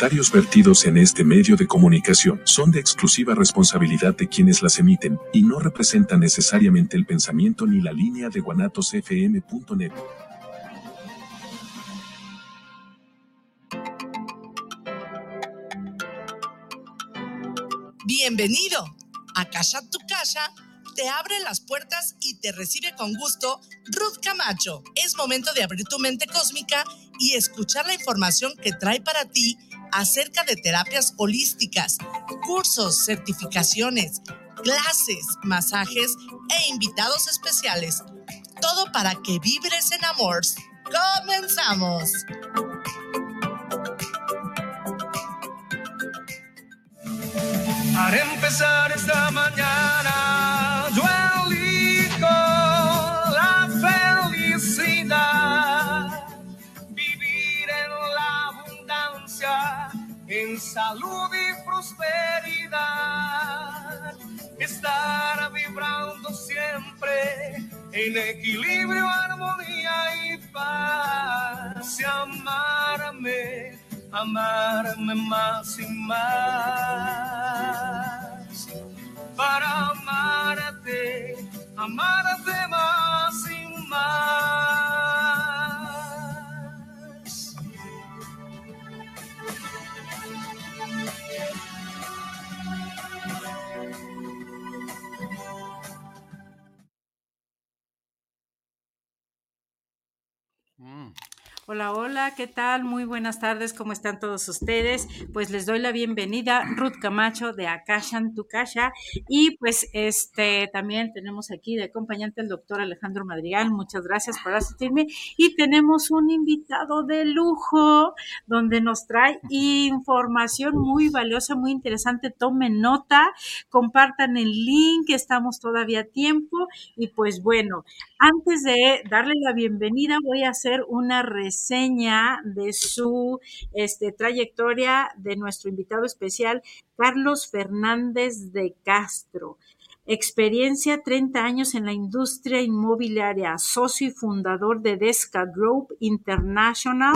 comentarios vertidos en este medio de comunicación son de exclusiva responsabilidad de quienes las emiten y no representan necesariamente el pensamiento ni la línea de guanatosfm.net. Bienvenido a Casa Tu Casa te abre las puertas y te recibe con gusto Ruth Camacho. Es momento de abrir tu mente cósmica y escuchar la información que trae para ti acerca de terapias holísticas, cursos, certificaciones, clases, masajes e invitados especiales. Todo para que vibres en amor. ¡Comenzamos! Para empezar esta mañana, salud y prosperidad, estar vibrando siempre en equilibrio, armonía y paz, y amarme amarme más y más. Para amarte, amarte más y más. Hola, hola, ¿qué tal? Muy buenas tardes, ¿cómo están todos ustedes? Pues les doy la bienvenida, Ruth Camacho de Akashan Tukasha. Y pues este también tenemos aquí de acompañante el doctor Alejandro Madrigal. Muchas gracias por asistirme. Y tenemos un invitado de lujo donde nos trae información muy valiosa, muy interesante. Tomen nota, compartan el link, estamos todavía a tiempo. Y pues bueno, antes de darle la bienvenida, voy a hacer una reseña de su este, trayectoria de nuestro invitado especial, Carlos Fernández de Castro. Experiencia 30 años en la industria inmobiliaria, socio y fundador de Desca Group International.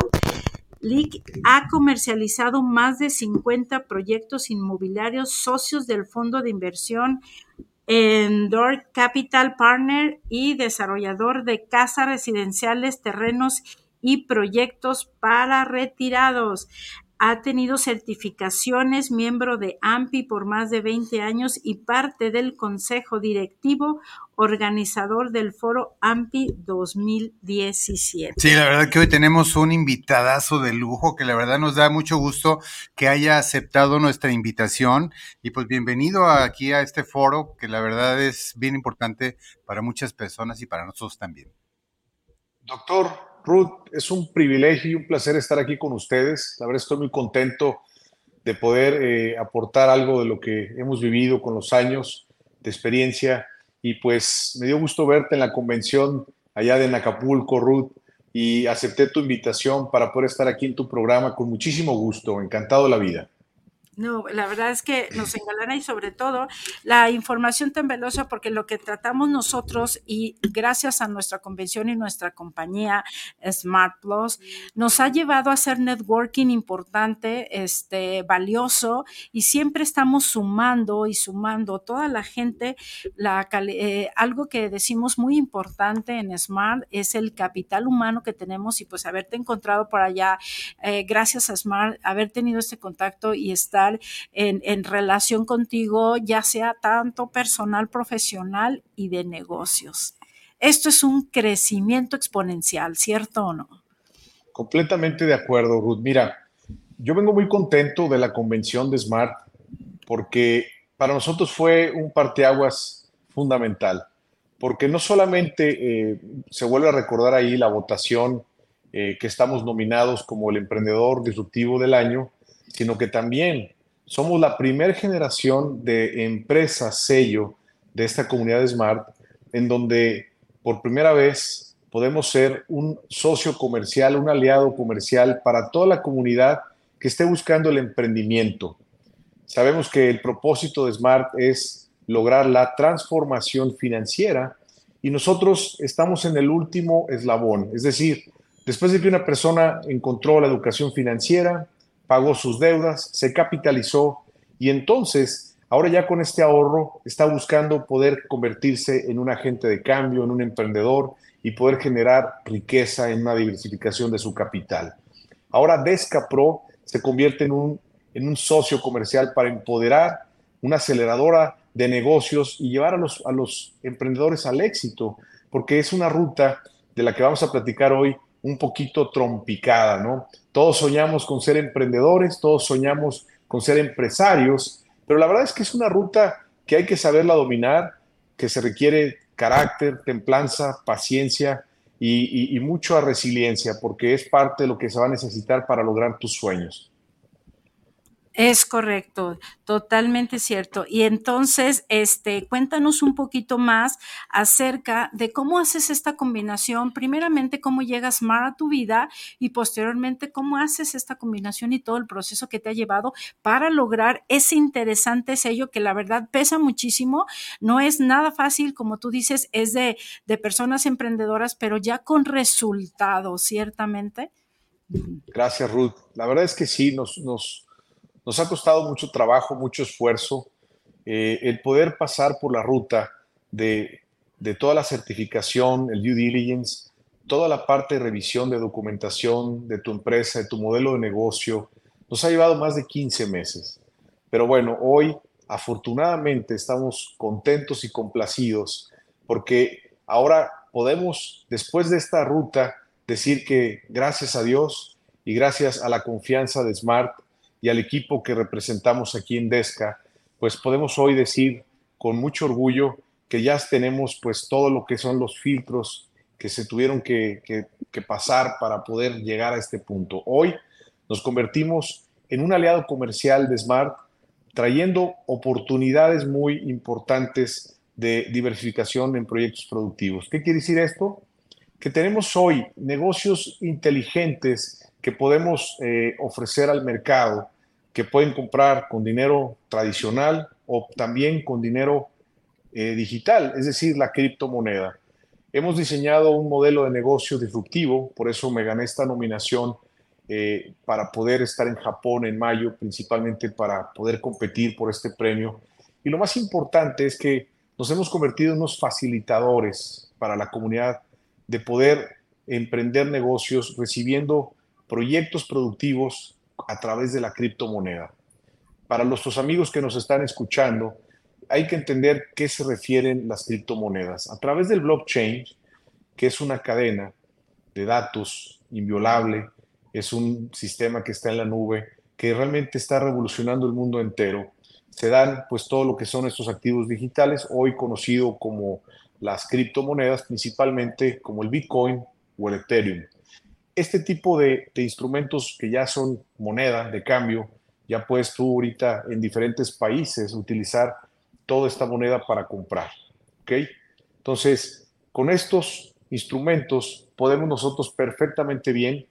LIC ha comercializado más de 50 proyectos inmobiliarios socios del fondo de inversión Endor Capital Partner y desarrollador de casas residenciales, terrenos y proyectos para retirados. Ha tenido certificaciones, miembro de AMPI por más de 20 años y parte del Consejo Directivo organizador del foro AMPI 2017. Sí, la verdad que hoy tenemos un invitadazo de lujo que la verdad nos da mucho gusto que haya aceptado nuestra invitación y pues bienvenido aquí a este foro que la verdad es bien importante para muchas personas y para nosotros también. Doctor Ruth, es un privilegio y un placer estar aquí con ustedes. La verdad estoy muy contento de poder eh, aportar algo de lo que hemos vivido con los años de experiencia y pues me dio gusto verte en la convención allá de Acapulco, Ruth, y acepté tu invitación para poder estar aquí en tu programa con muchísimo gusto, encantado de la vida. No, la verdad es que nos engalana y sobre todo la información tan velosa porque lo que tratamos nosotros y gracias a nuestra convención y nuestra compañía Smart Plus nos ha llevado a hacer networking importante, este valioso y siempre estamos sumando y sumando toda la gente. La eh, algo que decimos muy importante en Smart es el capital humano que tenemos y pues haberte encontrado por allá eh, gracias a Smart haber tenido este contacto y estar en, relación contigo, ya sea tanto personal, profesional y de negocios. Esto es un crecimiento exponencial, ¿cierto o no? Completamente de acuerdo, Ruth. Mira, yo vengo muy contento de la convención de Smart porque para nosotros fue un parteaguas fundamental, porque no solamente eh, se vuelve a recordar ahí la votación eh, que estamos nominados como el emprendedor disruptivo del año, sino que también somos la primera generación de empresas sello de esta comunidad de Smart, en donde por primera vez podemos ser un socio comercial, un aliado comercial para toda la comunidad que esté buscando el emprendimiento. Sabemos que el propósito de Smart es lograr la transformación financiera y nosotros estamos en el último eslabón, es decir, después de que una persona encontró la educación financiera, pagó sus deudas, se capitalizó y entonces, ahora ya con este ahorro, está buscando poder convertirse en un agente de cambio, en un emprendedor y poder generar riqueza en una diversificación de su capital. Ahora Desca Pro se convierte en un, en un socio comercial para empoderar una aceleradora de negocios y llevar a los, a los emprendedores al éxito, porque es una ruta de la que vamos a platicar hoy un poquito trompicada, ¿no? Todos soñamos con ser emprendedores, todos soñamos con ser empresarios, pero la verdad es que es una ruta que hay que saberla dominar, que se requiere carácter, templanza, paciencia y, y, mucha resiliencia, porque es parte de lo que se va a necesitar para lograr tus sueños. Es correcto, totalmente cierto. Y entonces, este, cuéntanos un poquito más acerca de cómo haces esta combinación. Primeramente, cómo llegas más a tu vida y posteriormente, cómo haces esta combinación y todo el proceso que te ha llevado para lograr ese interesante sello que la verdad pesa muchísimo. No es nada fácil, como tú dices, es de, de personas emprendedoras, pero ya con resultados, ciertamente. Gracias, Ruth. La verdad es que sí, nos, nos nos ha costado mucho trabajo, mucho esfuerzo, eh, el poder pasar por la ruta de, toda la certificación, el due diligence, toda la parte de revisión de documentación de tu empresa, de tu modelo de negocio, nos ha llevado más de 15 meses. Pero bueno, hoy afortunadamente estamos contentos y complacidos porque ahora podemos, después de esta ruta, decir que gracias a Dios y gracias a la confianza de Smart, y al equipo que representamos aquí en Desca, pues podemos hoy decir con mucho orgullo que ya tenemos pues todo lo que son los filtros que se tuvieron que, que pasar para poder llegar a este punto. Hoy nos convertimos en un aliado comercial de Smart, trayendo oportunidades muy importantes de diversificación en proyectos productivos. ¿Qué quiere decir esto? Que tenemos hoy negocios inteligentes que podemos eh, ofrecer al mercado que pueden comprar con dinero tradicional o también con dinero eh, digital, es decir, la criptomoneda. Hemos diseñado un modelo de negocio disruptivo, por eso me gané esta nominación eh, para poder estar en Japón en mayo, principalmente para poder competir por este premio. Y lo más importante es que nos hemos convertido en unos facilitadores para la comunidad de poder emprender negocios recibiendo proyectos productivos a través de la criptomoneda. Para nuestros amigos que nos están escuchando, hay que entender qué se refieren las criptomonedas. A través del blockchain, que es una cadena de datos inviolable, es un sistema que está en la nube, que realmente está revolucionando el mundo entero. Se dan pues todo lo que son estos activos digitales, hoy conocido como las criptomonedas, principalmente como el Bitcoin o el Ethereum este tipo de, instrumentos que ya son moneda de cambio, ya puedes tú ahorita en diferentes países utilizar toda esta moneda para comprar. ¿Ok? Entonces, con estos instrumentos podemos nosotros perfectamente bien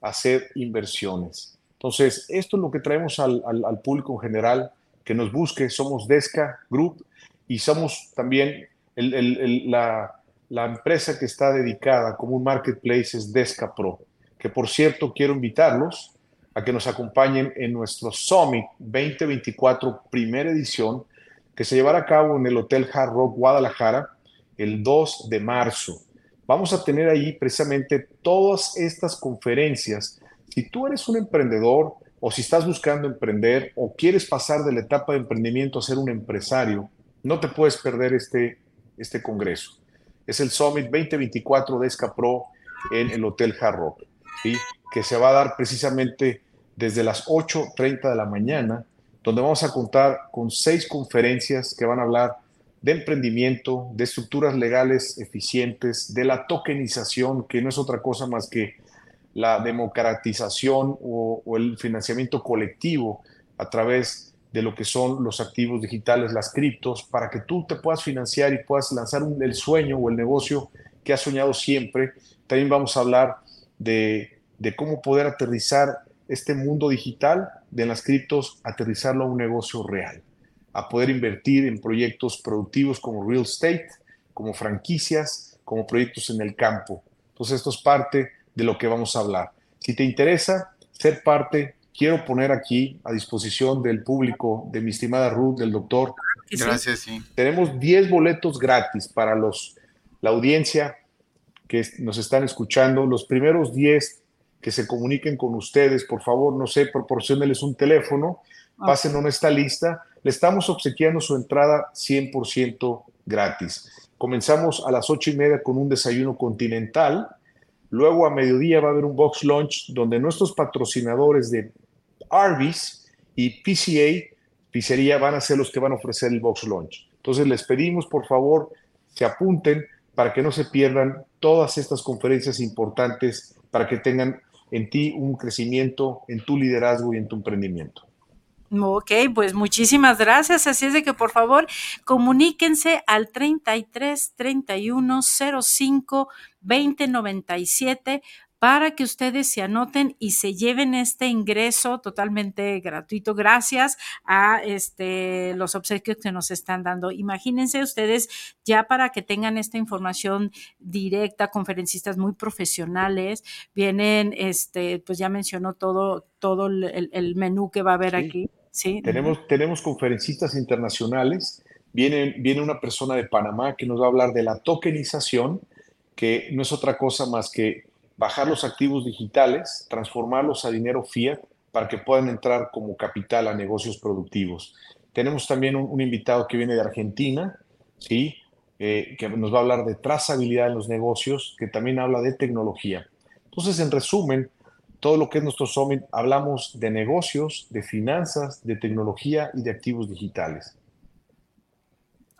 hacer inversiones. Entonces, esto es lo que traemos al, público en general, que nos busque. Somos Desca Group y somos también la, la empresa que está dedicada como un marketplace es Desca Pro que por cierto quiero invitarlos a que nos acompañen en nuestro Summit 2024 primera edición que se llevará a cabo en el Hotel Hard Rock Guadalajara el 2 de marzo. Vamos a tener ahí precisamente todas estas conferencias. Si tú eres un emprendedor o si estás buscando emprender o quieres pasar de la etapa de emprendimiento a ser un empresario, no te puedes perder este, este congreso. Es el Summit 2024 de Escapro en el Hotel Hard Rock que se va a dar precisamente desde las 8.30 de la mañana, donde vamos a contar con seis conferencias que van a hablar de emprendimiento, de estructuras legales eficientes, de la tokenización, que no es otra cosa más que la democratización o, o el financiamiento colectivo a través de lo que son los activos digitales, las criptos, para que tú te puedas financiar y puedas lanzar el sueño o el negocio que has soñado siempre. También vamos a hablar de de cómo poder aterrizar este mundo digital de las criptos, aterrizarlo a un negocio real, a poder invertir en proyectos productivos como real estate, como franquicias, como proyectos en el campo. Entonces esto es parte de lo que vamos a hablar. Si te interesa ser parte, quiero poner aquí a disposición del público, de mi estimada Ruth, del doctor. Gracias, sí. Tenemos 10 boletos gratis para los, la audiencia que nos están escuchando. Los primeros 10 que se comuniquen con ustedes, por favor, no sé, proporcionenles un teléfono, pasen en esta lista. Le estamos obsequiando su entrada 100% gratis. Comenzamos a las ocho y media con un desayuno continental. Luego a mediodía va a haber un box lunch donde nuestros patrocinadores de Arby's y PCA, pizzería, van a ser los que van a ofrecer el box lunch. Entonces les pedimos, por favor, se apunten para que no se pierdan todas estas conferencias importantes para que tengan en ti un crecimiento en tu liderazgo y en tu emprendimiento. Ok, pues muchísimas gracias. Así es de que por favor comuníquense al 33 31 05 20 97 para que ustedes se anoten y se lleven este ingreso totalmente gratuito gracias a este los obsequios que nos están dando. Imagínense ustedes ya para que tengan esta información directa, conferencistas muy profesionales, vienen este pues ya mencionó todo todo el, menú que va a haber aquí. Sí. Tenemos tenemos conferencistas internacionales, viene viene una persona de Panamá que nos va a hablar de la tokenización, que no es otra cosa más que bajar los activos digitales, transformarlos a dinero fiat para que puedan entrar como capital a negocios productivos. Tenemos también un, invitado que viene de Argentina, ¿sí? Eh, que nos va a hablar de trazabilidad en los negocios, que también habla de tecnología. Entonces, en resumen, todo lo que es nuestro summit, hablamos de negocios, de finanzas, de tecnología y de activos digitales.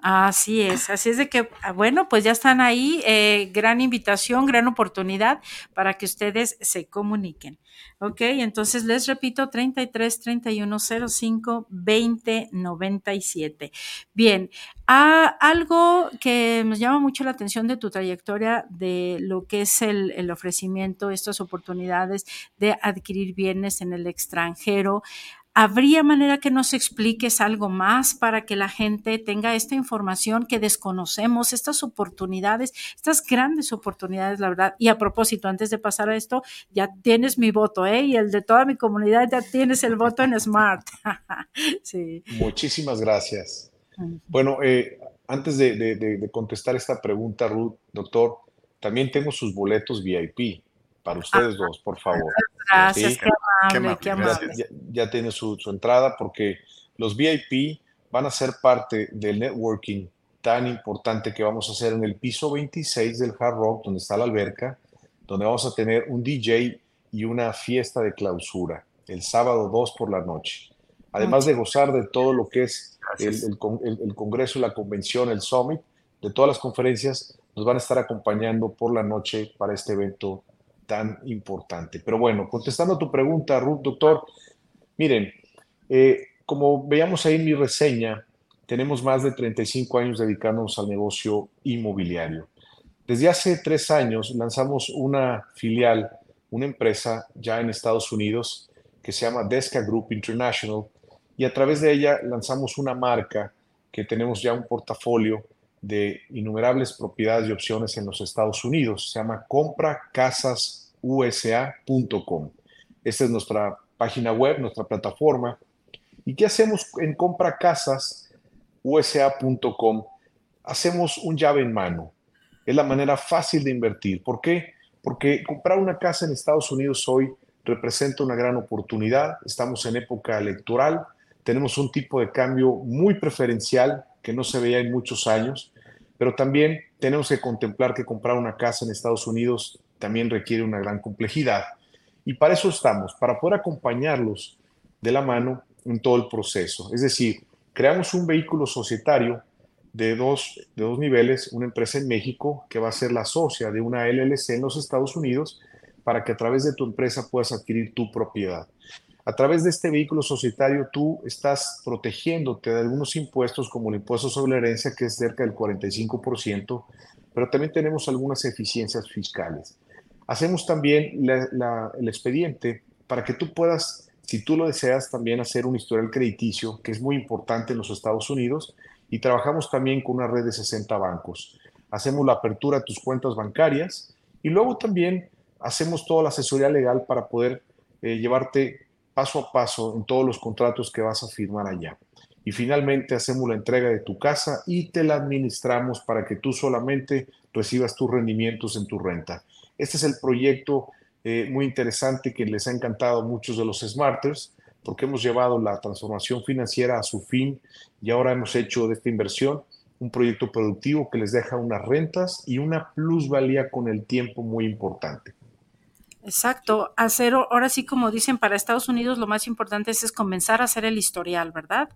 Así es, así es de que, ah, bueno, pues ya están ahí, eh, gran invitación, gran oportunidad para que ustedes se comuniquen. Ok, entonces les repito, 33 31 05 20 97. Bien, ah, algo que nos llama mucho la atención de tu trayectoria, de lo que es el, el ofrecimiento, estas oportunidades de adquirir bienes en el extranjero. ¿Habría manera que nos expliques algo más para que la gente tenga esta información que desconocemos, estas oportunidades, estas grandes oportunidades, la verdad? Y a propósito, antes de pasar a esto, ya tienes mi voto, ¿eh? Y el de toda mi comunidad, ya tienes el voto en Smart. sí. Muchísimas gracias. Bueno, eh, antes de, contestar esta pregunta, Ruth, doctor, también tengo sus boletos VIP para ustedes ah, dos, por favor. Gracias, qué amable, qué amable. Ya, tiene su, entrada porque los VIP van a ser parte del networking tan importante que vamos a hacer en el piso 26 del Hard Rock, donde está la alberca, donde vamos a tener un DJ y una fiesta de clausura el sábado 2 por la noche. Además de gozar de todo lo que es el, el, el, Congreso, la Convención, el Summit, de todas las conferencias, nos van a estar acompañando por la noche para este evento tan importante. Pero bueno, contestando a tu pregunta, Ruth, doctor, miren, eh, como veíamos ahí mi reseña, tenemos más de 35 años dedicándonos al negocio inmobiliario. Desde hace tres años lanzamos una filial, una empresa ya en Estados Unidos que se llama Desca Group International y a través de ella lanzamos una marca que tenemos ya un portafolio de innumerables propiedades y opciones en los Estados Unidos. Se llama compracasasusa.com. Esta es nuestra página web, nuestra plataforma. ¿Y qué hacemos en compracasasusa.com? Hacemos un llave en mano. Es la manera fácil de invertir. ¿Por qué? Porque comprar una casa en Estados Unidos hoy representa una gran oportunidad. Estamos en época electoral. Tenemos un tipo de cambio muy preferencial que no se veía en muchos años. Pero también tenemos que contemplar que comprar una casa en Estados Unidos también requiere una gran complejidad. Y para eso estamos, para poder acompañarlos de la mano en todo el proceso. Es decir, creamos un vehículo societario de dos, de dos niveles, una empresa en México que va a ser la socia de una LLC en los Estados Unidos para que a través de tu empresa puedas adquirir tu propiedad. A través de este vehículo societario tú estás protegiéndote de algunos impuestos como el impuesto sobre la herencia que es cerca del 45%, pero también tenemos algunas eficiencias fiscales. Hacemos también el expediente para que tú puedas, si tú lo deseas, también hacer un historial crediticio, que es muy importante en los Estados Unidos, y trabajamos también con una red de 60 bancos. Hacemos la apertura de tus cuentas bancarias y luego también hacemos toda la asesoría legal para poder eh, llevarte paso a paso en todos los contratos que vas a firmar allá. Y finalmente hacemos la entrega de tu casa y te la administramos para que tú solamente recibas tus rendimientos en tu renta. Este es el proyecto eh, muy interesante que les ha encantado a muchos de los Smarters porque hemos llevado la transformación financiera a su fin y ahora hemos hecho de esta inversión un proyecto productivo que les deja unas rentas y una plusvalía con el tiempo muy importante. Exacto, hacer, ahora sí como dicen, para Estados Unidos lo más importante es, comenzar a hacer el historial, ¿verdad?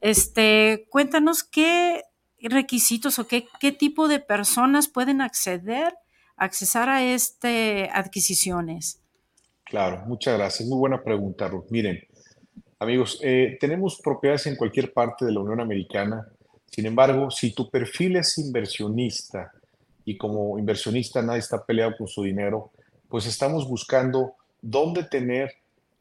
Este, cuéntanos qué requisitos o qué, qué tipo de personas pueden acceder, accesar a este adquisiciones. Claro, muchas gracias. Muy buena pregunta, Ruth. Miren, amigos, eh, tenemos propiedades en cualquier parte de la Unión Americana. Sin embargo, si tu perfil es inversionista y como inversionista nadie está peleado con su dinero, pues estamos buscando dónde tener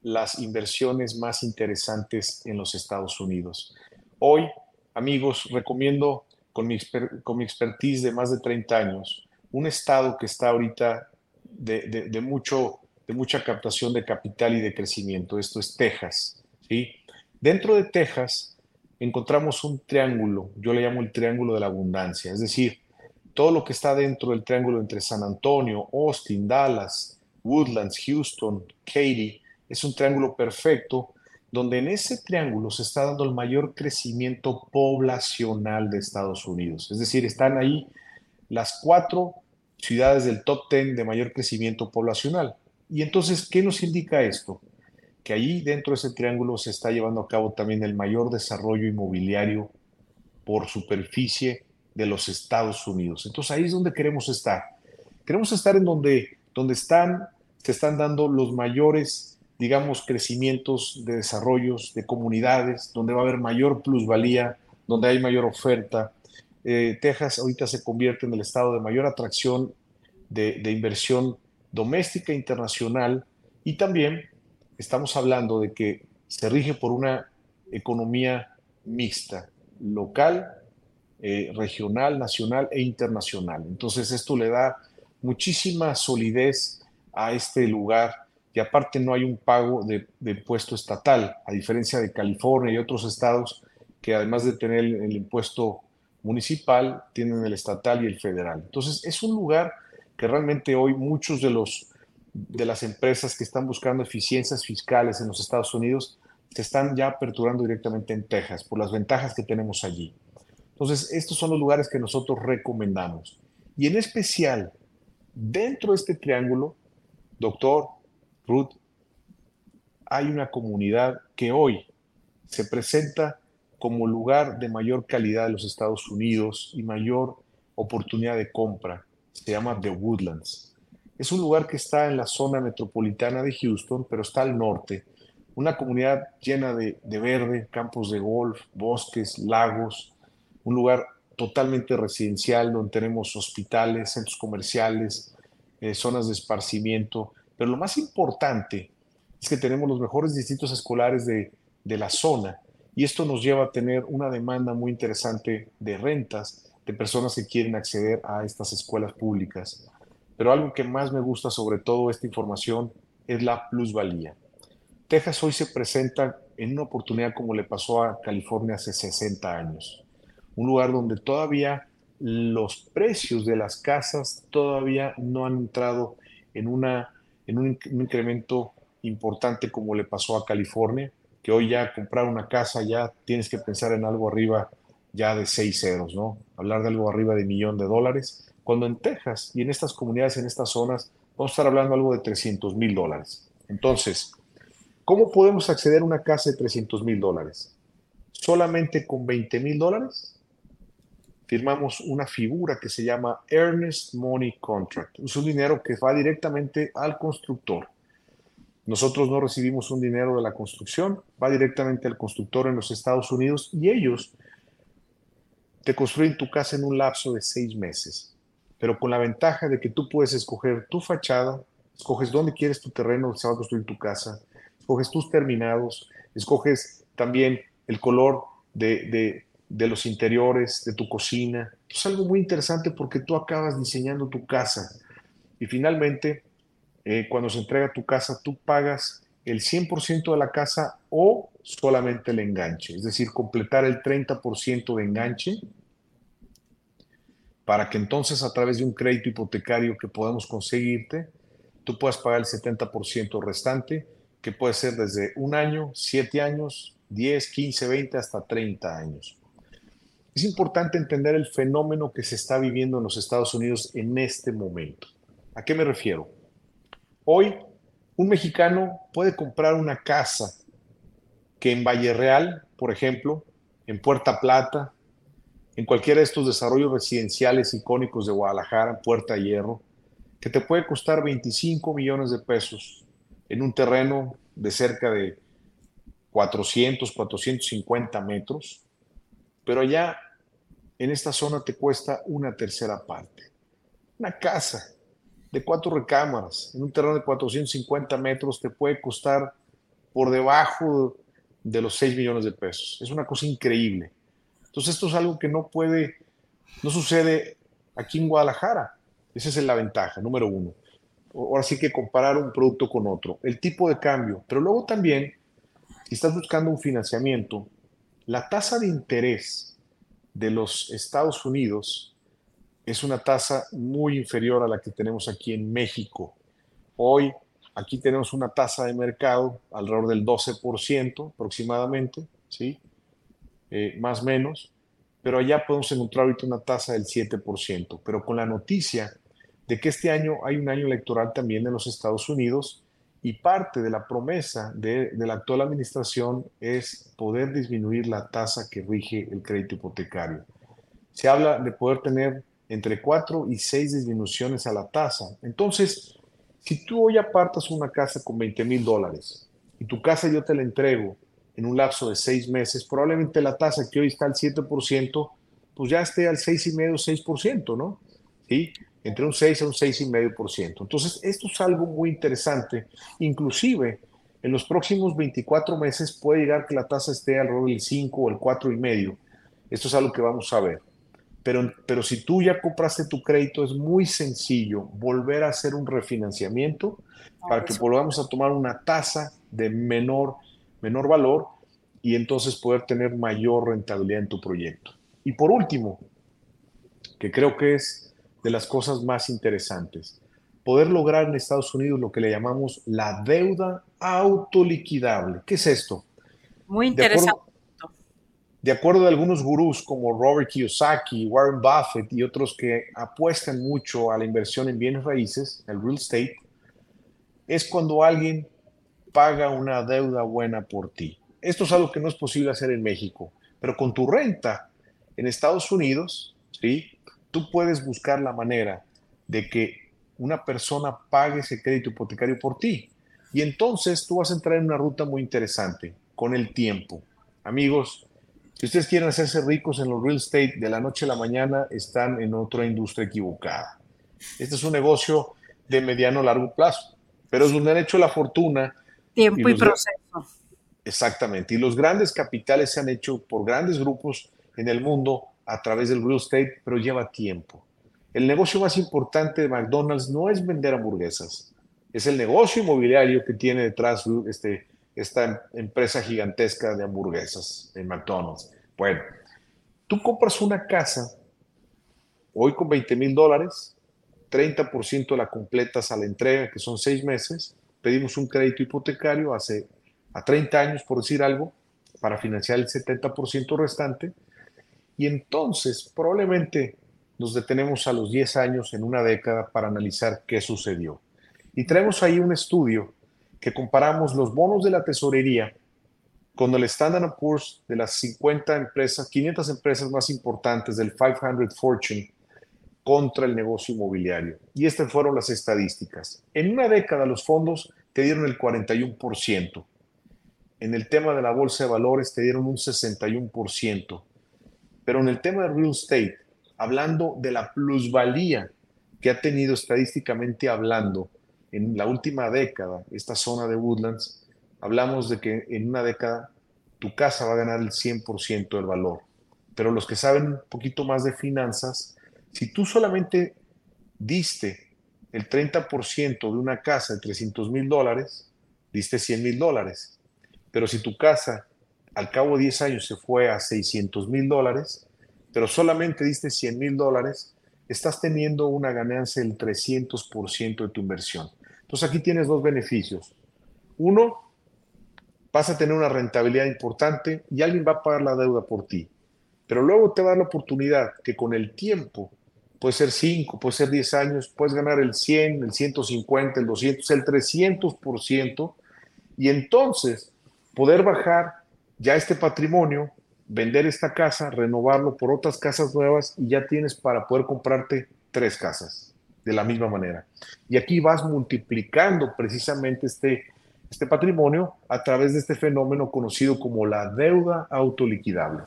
las inversiones más interesantes en los Estados Unidos. Hoy, amigos, recomiendo con mi, con mi expertise de más de 30 años, un estado que está ahorita de, mucho, de mucha captación de capital y de crecimiento. Esto es Texas. ¿sí? Dentro de Texas encontramos un triángulo, yo le llamo el triángulo de la abundancia, es decir, todo lo que está dentro del triángulo entre San Antonio, Austin, Dallas, Woodlands, Houston, Katy, es un triángulo perfecto donde en ese triángulo se está dando el mayor crecimiento poblacional de Estados Unidos. Es decir, están ahí las cuatro ciudades del top ten de mayor crecimiento poblacional. Y entonces, ¿qué nos indica esto? Que ahí dentro de ese triángulo se está llevando a cabo también el mayor desarrollo inmobiliario por superficie de los Estados Unidos. Entonces ahí es donde queremos estar. Queremos estar en donde, donde están, se están dando los mayores, digamos, crecimientos de desarrollos, de comunidades, donde va a haber mayor plusvalía, donde hay mayor oferta. Eh, Texas ahorita se convierte en el estado de mayor atracción de, inversión doméstica e internacional y también estamos hablando de que se rige por una economía mixta, local eh, regional, nacional e internacional. Entonces esto le da muchísima solidez a este lugar y aparte no hay un pago de, impuesto estatal, a diferencia de California y otros estados que además de tener el, impuesto municipal, tienen el estatal y el federal. Entonces es un lugar que realmente hoy muchos de los de las empresas que están buscando eficiencias fiscales en los Estados Unidos se están ya aperturando directamente en Texas por las ventajas que tenemos allí. Entonces, estos son los lugares que nosotros recomendamos. Y en especial, dentro de este triángulo, doctor Ruth, hay una comunidad que hoy se presenta como lugar de mayor calidad de los Estados Unidos y mayor oportunidad de compra. Se llama The Woodlands. Es un lugar que está en la zona metropolitana de Houston, pero está al norte. Una comunidad llena de, de verde, campos de golf, bosques, lagos, un lugar totalmente residencial donde tenemos hospitales, centros comerciales, eh, zonas de esparcimiento, pero lo más importante es que tenemos los mejores distritos escolares de, de la zona y esto nos lleva a tener una demanda muy interesante de rentas de personas que quieren acceder a estas escuelas públicas. Pero algo que más me gusta sobre todo esta información es la plusvalía. Texas hoy se presenta en una oportunidad como le pasó a California hace 60 años un lugar donde todavía los precios de las casas todavía no han entrado en, una, en un, incremento importante como le pasó a California, que hoy ya comprar una casa ya tienes que pensar en algo arriba ya de seis ceros, ¿no? Hablar de algo arriba de millón de dólares, cuando en Texas y en estas comunidades, en estas zonas, vamos a estar hablando algo de 300 mil dólares. Entonces, ¿cómo podemos acceder a una casa de 300 mil dólares? ¿Solamente con 20 mil dólares? Firmamos una figura que se llama Earnest Money Contract. Es un dinero que va directamente al constructor. Nosotros no recibimos un dinero de la construcción, va directamente al constructor en los Estados Unidos y ellos te construyen tu casa en un lapso de seis meses, pero con la ventaja de que tú puedes escoger tu fachada, escoges dónde quieres tu terreno, se va a construir tu casa, escoges tus terminados, escoges también el color de, de los interiores, de tu cocina. Es algo muy interesante porque tú acabas diseñando tu casa y finalmente, eh, cuando se entrega tu casa, tú pagas el 100% de la casa o solamente el enganche, es decir, completar el 30% de enganche para que entonces a través de un crédito hipotecario que podemos conseguirte, tú puedas pagar el 70% restante, que puede ser desde un año, siete años, 10, 15, 20, hasta 30 años. Es importante entender el fenómeno que se está viviendo en los Estados Unidos en este momento. ¿A qué me refiero? Hoy, un mexicano puede comprar una casa que en Valle Real, por ejemplo, en Puerta Plata, en cualquiera de estos desarrollos residenciales icónicos de Guadalajara, Puerta Hierro, que te puede costar 25 millones de pesos en un terreno de cerca de 400, 450 metros, pero allá en esta zona te cuesta una tercera parte. Una casa de cuatro recámaras en un terreno de 450 metros te puede costar por debajo de los 6 millones de pesos. Es una cosa increíble. Entonces esto es algo que no puede, no sucede aquí en Guadalajara. Esa es la ventaja, número uno. Ahora sí que comparar un producto con otro. El tipo de cambio, pero luego también, si estás buscando un financiamiento, la tasa de interés de los Estados Unidos es una tasa muy inferior a la que tenemos aquí en México. Hoy aquí tenemos una tasa de mercado alrededor del 12% aproximadamente, ¿sí? Eh, más o menos, pero allá podemos encontrar ahorita una tasa del 7%, pero con la noticia de que este año hay un año electoral también en los Estados Unidos y parte de la promesa de, la actual administración es poder disminuir la tasa que rige el crédito hipotecario. Se habla de poder tener entre 4 y 6 disminuciones a la tasa. Entonces, si tú hoy apartas una casa con 20 mil dólares y tu casa yo te la entrego en un lapso de 6 meses, probablemente la tasa que hoy está al 7%, pues ya esté al 6,5, 6%, ¿no? ¿Sí? Entre un 6 a un 6,5%. Entonces, esto es algo muy interesante. Inclusive, en los próximos 24 meses puede llegar que la tasa esté alrededor del 5 o el 4,5. Esto es algo que vamos a ver. Pero, pero si tú ya compraste tu crédito, es muy sencillo volver a hacer un refinanciamiento para que volvamos a tomar una tasa de menor, menor valor y entonces poder tener mayor rentabilidad en tu proyecto. Y por último, que creo que es de las cosas más interesantes. Poder lograr en Estados Unidos lo que le llamamos la deuda autoliquidable. ¿Qué es esto? Muy interesante. De acuerdo, a algunos gurús como Robert Kiyosaki, Warren Buffett y otros que apuestan mucho a la inversión en bienes raíces, el real estate, es cuando alguien paga una deuda buena por ti. Esto es algo que no es posible hacer en México, pero con tu renta en Estados Unidos, ¿sí? Tú puedes buscar la manera de que una persona pague ese crédito hipotecario por ti. Y entonces tú vas a entrar en una ruta muy interesante con el tiempo. Amigos, si ustedes quieren hacerse ricos en los real estate de la noche a la mañana, están en otra industria equivocada. Este es un negocio de mediano a largo plazo, pero es donde han hecho la fortuna. Tiempo y, y proceso. Exactamente. Y los grandes capitales se han hecho por grandes grupos en el mundo a través del real estate, pero lleva tiempo. El negocio más importante de McDonald's no es vender hamburguesas, es el negocio inmobiliario que tiene detrás este, esta empresa gigantesca de hamburguesas en McDonald's. Bueno, tú compras una casa hoy con 20 mil dólares, 30% la completas a la entrega, que son seis meses, pedimos un crédito hipotecario hace a 30 años, por decir algo, para financiar el 70% restante, y entonces probablemente nos detenemos a los 10 años en una década para analizar qué sucedió. Y traemos ahí un estudio que comparamos los bonos de la tesorería con el Standard Poor's de las 50 empresas, 500 empresas más importantes del 500 Fortune contra el negocio inmobiliario. Y estas fueron las estadísticas. En una década los fondos te dieron el 41%. En el tema de la bolsa de valores te dieron un 61%. Pero en el tema de real estate, hablando de la plusvalía que ha tenido estadísticamente hablando en la última década esta zona de Woodlands, hablamos de que en una década tu casa va a ganar el 100% del valor. Pero los que saben un poquito más de finanzas, si tú solamente diste el 30% de una casa de 300 mil dólares, diste 100 mil dólares. Pero si tu casa al cabo de 10 años se fue a 600 mil dólares, pero solamente diste 100 mil dólares, estás teniendo una ganancia del 300% de tu inversión. Entonces aquí tienes dos beneficios. Uno, vas a tener una rentabilidad importante y alguien va a pagar la deuda por ti. Pero luego te va la oportunidad que con el tiempo, puede ser 5, puede ser 10 años, puedes ganar el 100, el 150, el 200, el 300%, y entonces poder bajar ya este patrimonio, vender esta casa, renovarlo por otras casas nuevas y ya tienes para poder comprarte tres casas de la misma manera. Y aquí vas multiplicando precisamente este, este patrimonio a través de este fenómeno conocido como la deuda autoliquidable.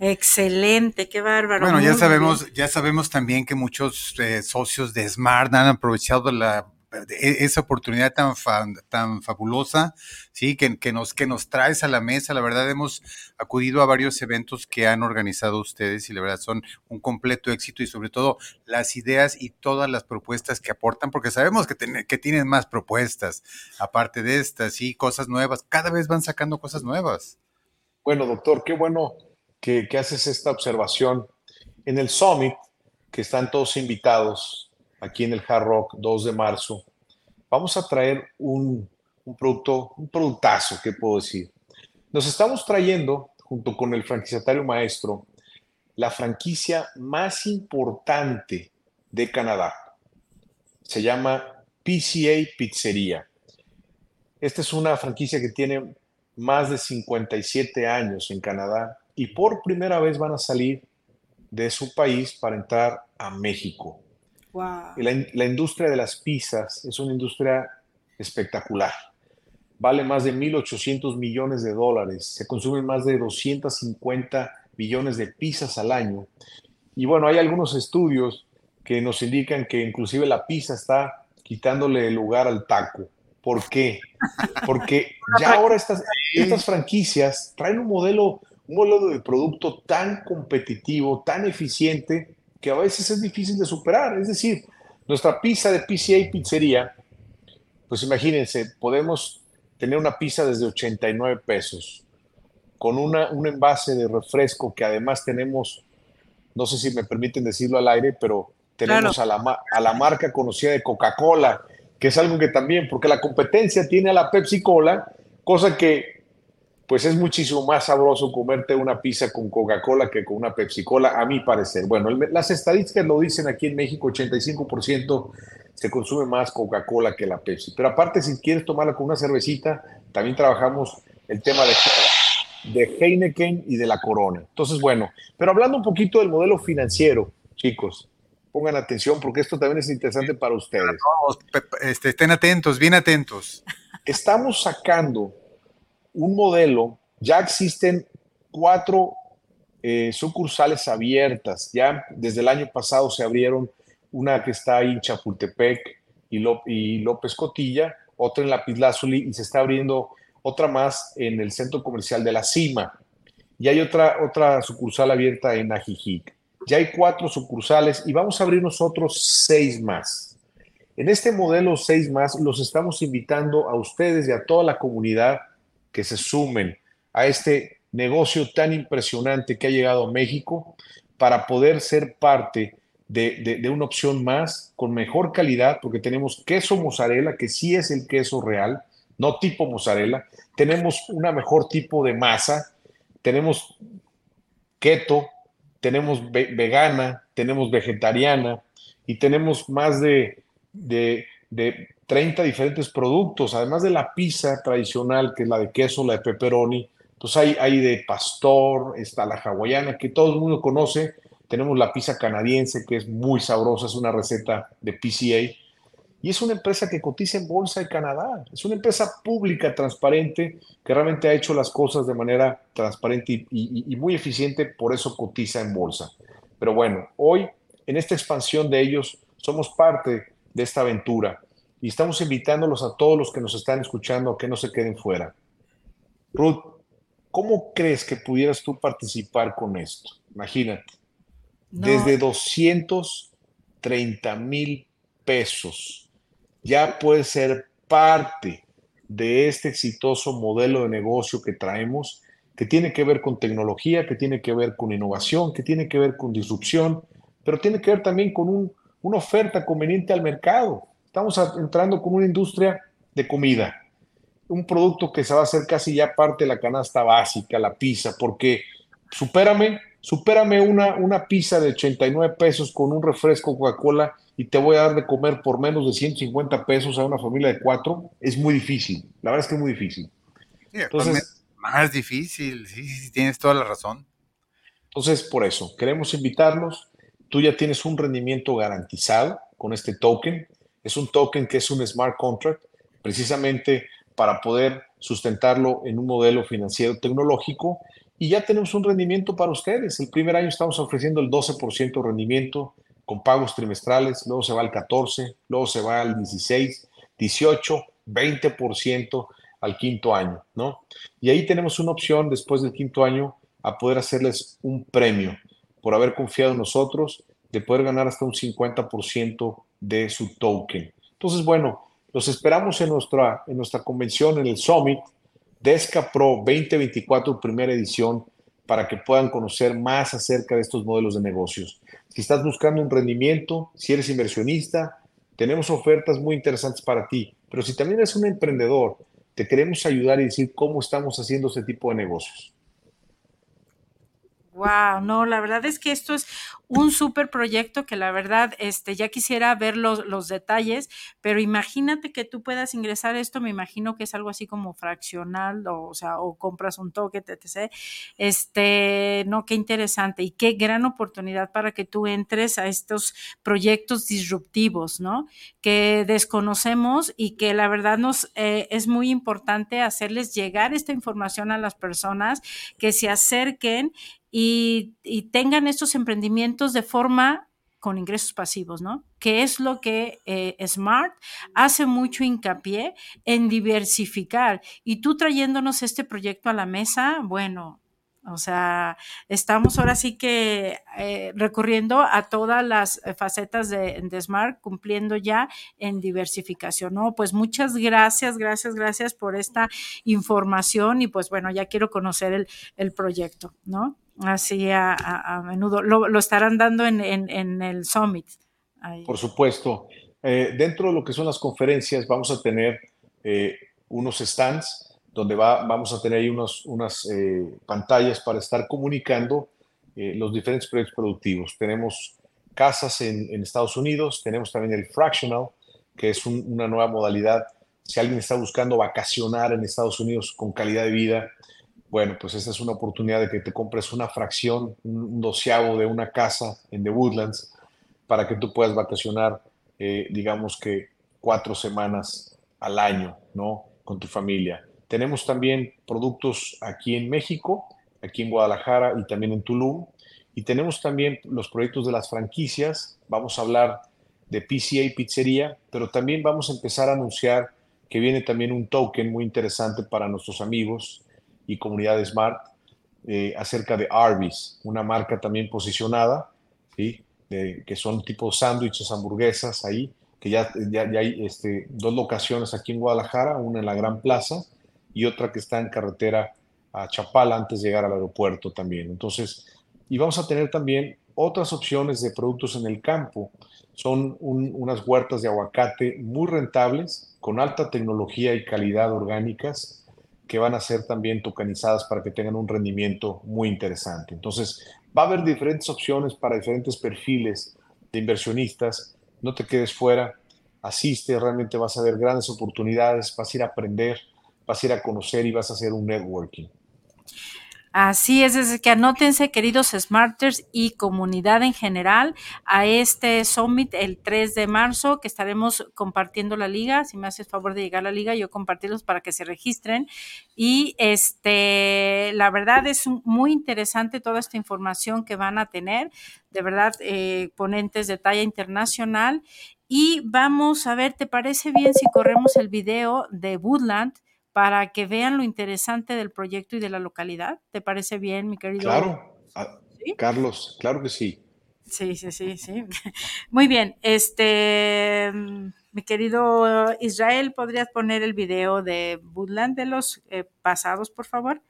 Excelente, qué bárbaro. Bueno, ya sabemos, ya sabemos también que muchos eh, socios de Smart han aprovechado la esa oportunidad tan, tan fabulosa, sí, que, que, nos, que nos traes a la mesa. La verdad, hemos acudido a varios eventos que han organizado ustedes y la verdad son un completo éxito y sobre todo las ideas y todas las propuestas que aportan, porque sabemos que, que tienen más propuestas, aparte de estas, y cosas nuevas. Cada vez van sacando cosas nuevas. Bueno, doctor, qué bueno que, que haces esta observación. En el Summit, que están todos invitados, aquí en el Hard Rock 2 de marzo, vamos a traer un, producto, un productazo, ¿qué puedo decir? Nos estamos trayendo, junto con el franquiciatario maestro, la franquicia más importante de Canadá. Se llama PCA Pizzería. Esta es una franquicia que tiene más de 57 años en Canadá y por primera vez van a salir de su país para entrar a México. La, industria de las pizzas es una industria espectacular. Vale más de 1.800 millones de dólares. Se consumen más de 250 millones de pizzas al año. Y bueno, hay algunos estudios que nos indican que inclusive la pizza está quitándole el lugar al taco. ¿Por qué? Porque ya ahora estas, estas franquicias traen un modelo, un modelo de producto tan competitivo, tan eficiente, que a veces es difícil de superar. Es decir, nuestra pizza de PCA Pizzería, pues imagínense, podemos tener una pizza desde 89 pesos, con una, un envase de refresco que además tenemos, no sé si me permiten decirlo al aire, pero tenemos a, la, a la marca conocida de Coca-Cola, que es algo que también, porque la competencia tiene a la Pepsi Cola, cosa que pues es muchísimo más sabroso comerte una pizza con Coca-Cola que con una Pepsi-Cola, a mi parecer. Bueno, las estadísticas lo dicen aquí en México, 85% se consume más Coca-Cola que la Pepsi. Pero aparte, si quieres tomarla con una cervecita, también trabajamos el tema de, de Heineken y de la Corona. Entonces, bueno, pero hablando un poquito del modelo financiero, chicos, pongan atención porque esto también es interesante para ustedes. Este, estén atentos, bien atentos. Estamos sacando un modelo, ya existen cuatro eh, sucursales abiertas, ya desde el año pasado se abrieron una que está en Chapultepec y, y López Cotilla, otra en La Lázuli y se está abriendo otra más en el centro comercial de La Cima. Y hay otra, otra sucursal abierta en Ajijic. Ya hay cuatro sucursales y vamos a abrir nosotros seis más. En este modelo seis más los estamos invitando a ustedes y a toda la comunidad que se sumen a este negocio tan impresionante que ha llegado a México para poder ser parte de, una opción más con mejor calidad, porque tenemos queso mozzarella, que sí es el queso real, no tipo mozzarella, tenemos una mejor tipo de masa, tenemos keto, tenemos vegana, tenemos vegetariana y tenemos más de, de, de 30 diferentes productos, además de la pizza tradicional, que es la de queso, la de pepperoni, pues hay, hay de pastor, está la hawaiana, que todo el mundo conoce, tenemos la pizza canadiense, que es muy sabrosa, es una receta de PCA, y es una empresa que cotiza en bolsa de Canadá, es una empresa pública, transparente, que realmente ha hecho las cosas de manera transparente y, y muy eficiente, por eso cotiza en bolsa. Pero bueno, hoy, en esta expansión de ellos, somos parte de esta aventura y estamos invitándolos a todos los que nos están escuchando a que no se queden fuera. Ruth, ¿cómo crees que pudieras tú participar con esto? Imagínate, desde 230 mil pesos ya puedes ser parte de este exitoso modelo de negocio que traemos, que tiene que ver con tecnología, que tiene que ver con innovación, que tiene que ver con disrupción, pero tiene que ver también con una oferta conveniente al mercado. Estamos entrando con una industria de comida, un producto que se va a hacer casi ya parte de la canasta básica, la pizza, porque supérame, supérame una, una pizza de 89 pesos con un refresco Coca-Cola y te voy a dar de comer por menos de 150 pesos a una familia de cuatro, es muy difícil. La verdad es que es muy difícil. entonces, más difícil, sí, sí, tienes toda la razón. Entonces, por eso, queremos invitarlos. Tú ya tienes un rendimiento garantizado con este token. Es un token que es un smart contract, precisamente para poder sustentarlo en un modelo financiero tecnológico y ya tenemos un rendimiento para ustedes. El primer año estamos ofreciendo el 12% de rendimiento con pagos trimestrales, luego se va al 14, luego se va al 16, 18, 20% al quinto año, ¿no? Y ahí tenemos una opción después del quinto año a poder hacerles un premio por haber confiado en nosotros, de poder ganar hasta un 50% de su token. Entonces, bueno, los esperamos en nuestra, en nuestra convención, en el Summit, Desca Pro 2024, primera edición, para que puedan conocer más acerca de estos modelos de negocios. Si estás buscando un rendimiento, si eres inversionista, tenemos ofertas muy interesantes para ti. Pero si también eres un emprendedor, te queremos ayudar y decir cómo estamos haciendo este tipo de negocios. Wow, no, la verdad es que esto es un súper proyecto que la verdad, este, ya quisiera ver los, los, detalles, pero imagínate que tú puedas ingresar esto, me imagino que es algo así como fraccional, o, sea, o compras un toque, etc. Este, no, qué interesante y qué gran oportunidad para que tú entres a estos proyectos disruptivos, ¿no? Que desconocemos y que la verdad nos eh, es muy importante hacerles llegar esta información a las personas que se acerquen y, tengan estos emprendimientos de forma con ingresos pasivos, ¿no? Que es lo que eh, Smart hace mucho hincapié en diversificar. Y tú trayéndonos este proyecto a la mesa, bueno, o sea, estamos ahora sí que eh, recurriendo a todas las facetas de, Smart, cumpliendo ya en diversificación, ¿no? Pues muchas gracias, gracias, gracias por esta información y pues bueno, ya quiero conocer el, el proyecto, ¿no? Así a, menudo. Lo, estarán dando en, el Summit. Por supuesto. Eh, dentro de lo que son las conferencias vamos a tener eh, unos stands donde va, vamos a tener ahí unos, unas eh, pantallas para estar comunicando los diferentes proyectos productivos. Tenemos casas en, Estados Unidos, tenemos también el fractional, que es una nueva modalidad. Si alguien está buscando vacacionar en Estados Unidos con calidad de vida, bueno, pues esta es una oportunidad de que te compres una fracción, un doceavo de una casa en The Woodlands para que tú puedas vacacionar, eh, digamos que cuatro semanas al año, ¿no? Con tu familia. Tenemos también productos aquí en México, aquí en Guadalajara y también en Tulum. Y tenemos también los proyectos de las franquicias. Vamos a hablar de PCA y pizzería, pero también vamos a empezar a anunciar que viene también un token muy interesante para nuestros amigos y comunidad Smart eh, acerca de Arby's, una marca también posicionada, ¿sí? que son tipo sándwiches, hamburguesas ahí, que ya, ya, hay este, dos locaciones aquí en Guadalajara, una en la Gran Plaza y otra que está en carretera a Chapala antes de llegar al aeropuerto también. Entonces, y vamos a tener también otras opciones de productos en el campo. Son unas huertas de aguacate muy rentables, con alta tecnología y calidad orgánicas, que van a ser también tokenizadas para que tengan un rendimiento muy interesante. Entonces, va a haber diferentes opciones para diferentes perfiles de inversionistas. No te quedes fuera, asiste, realmente vas a ver grandes oportunidades, vas a ir a aprender, vas a ir a conocer y vas a hacer un networking. Así es, es que anótense, queridos Smarters y comunidad en general, a este Summit el 3 de marzo, que estaremos compartiendo la liga. Si me haces favor de llegar a la liga, yo compartirlos para que se registren. Y este, la verdad es muy interesante toda esta información que van a tener, de verdad, eh, ponentes de talla internacional. Y vamos a ver, ¿te parece bien si corremos el video de Woodland? Para que vean lo interesante del proyecto y de la localidad. ¿Te parece bien, mi querido? Claro, ah, Carlos, claro que sí. Sí, sí, sí, sí. Muy bien. Este, Mi querido Israel, ¿podrías poner el video de Woodland de los eh, pasados, por favor?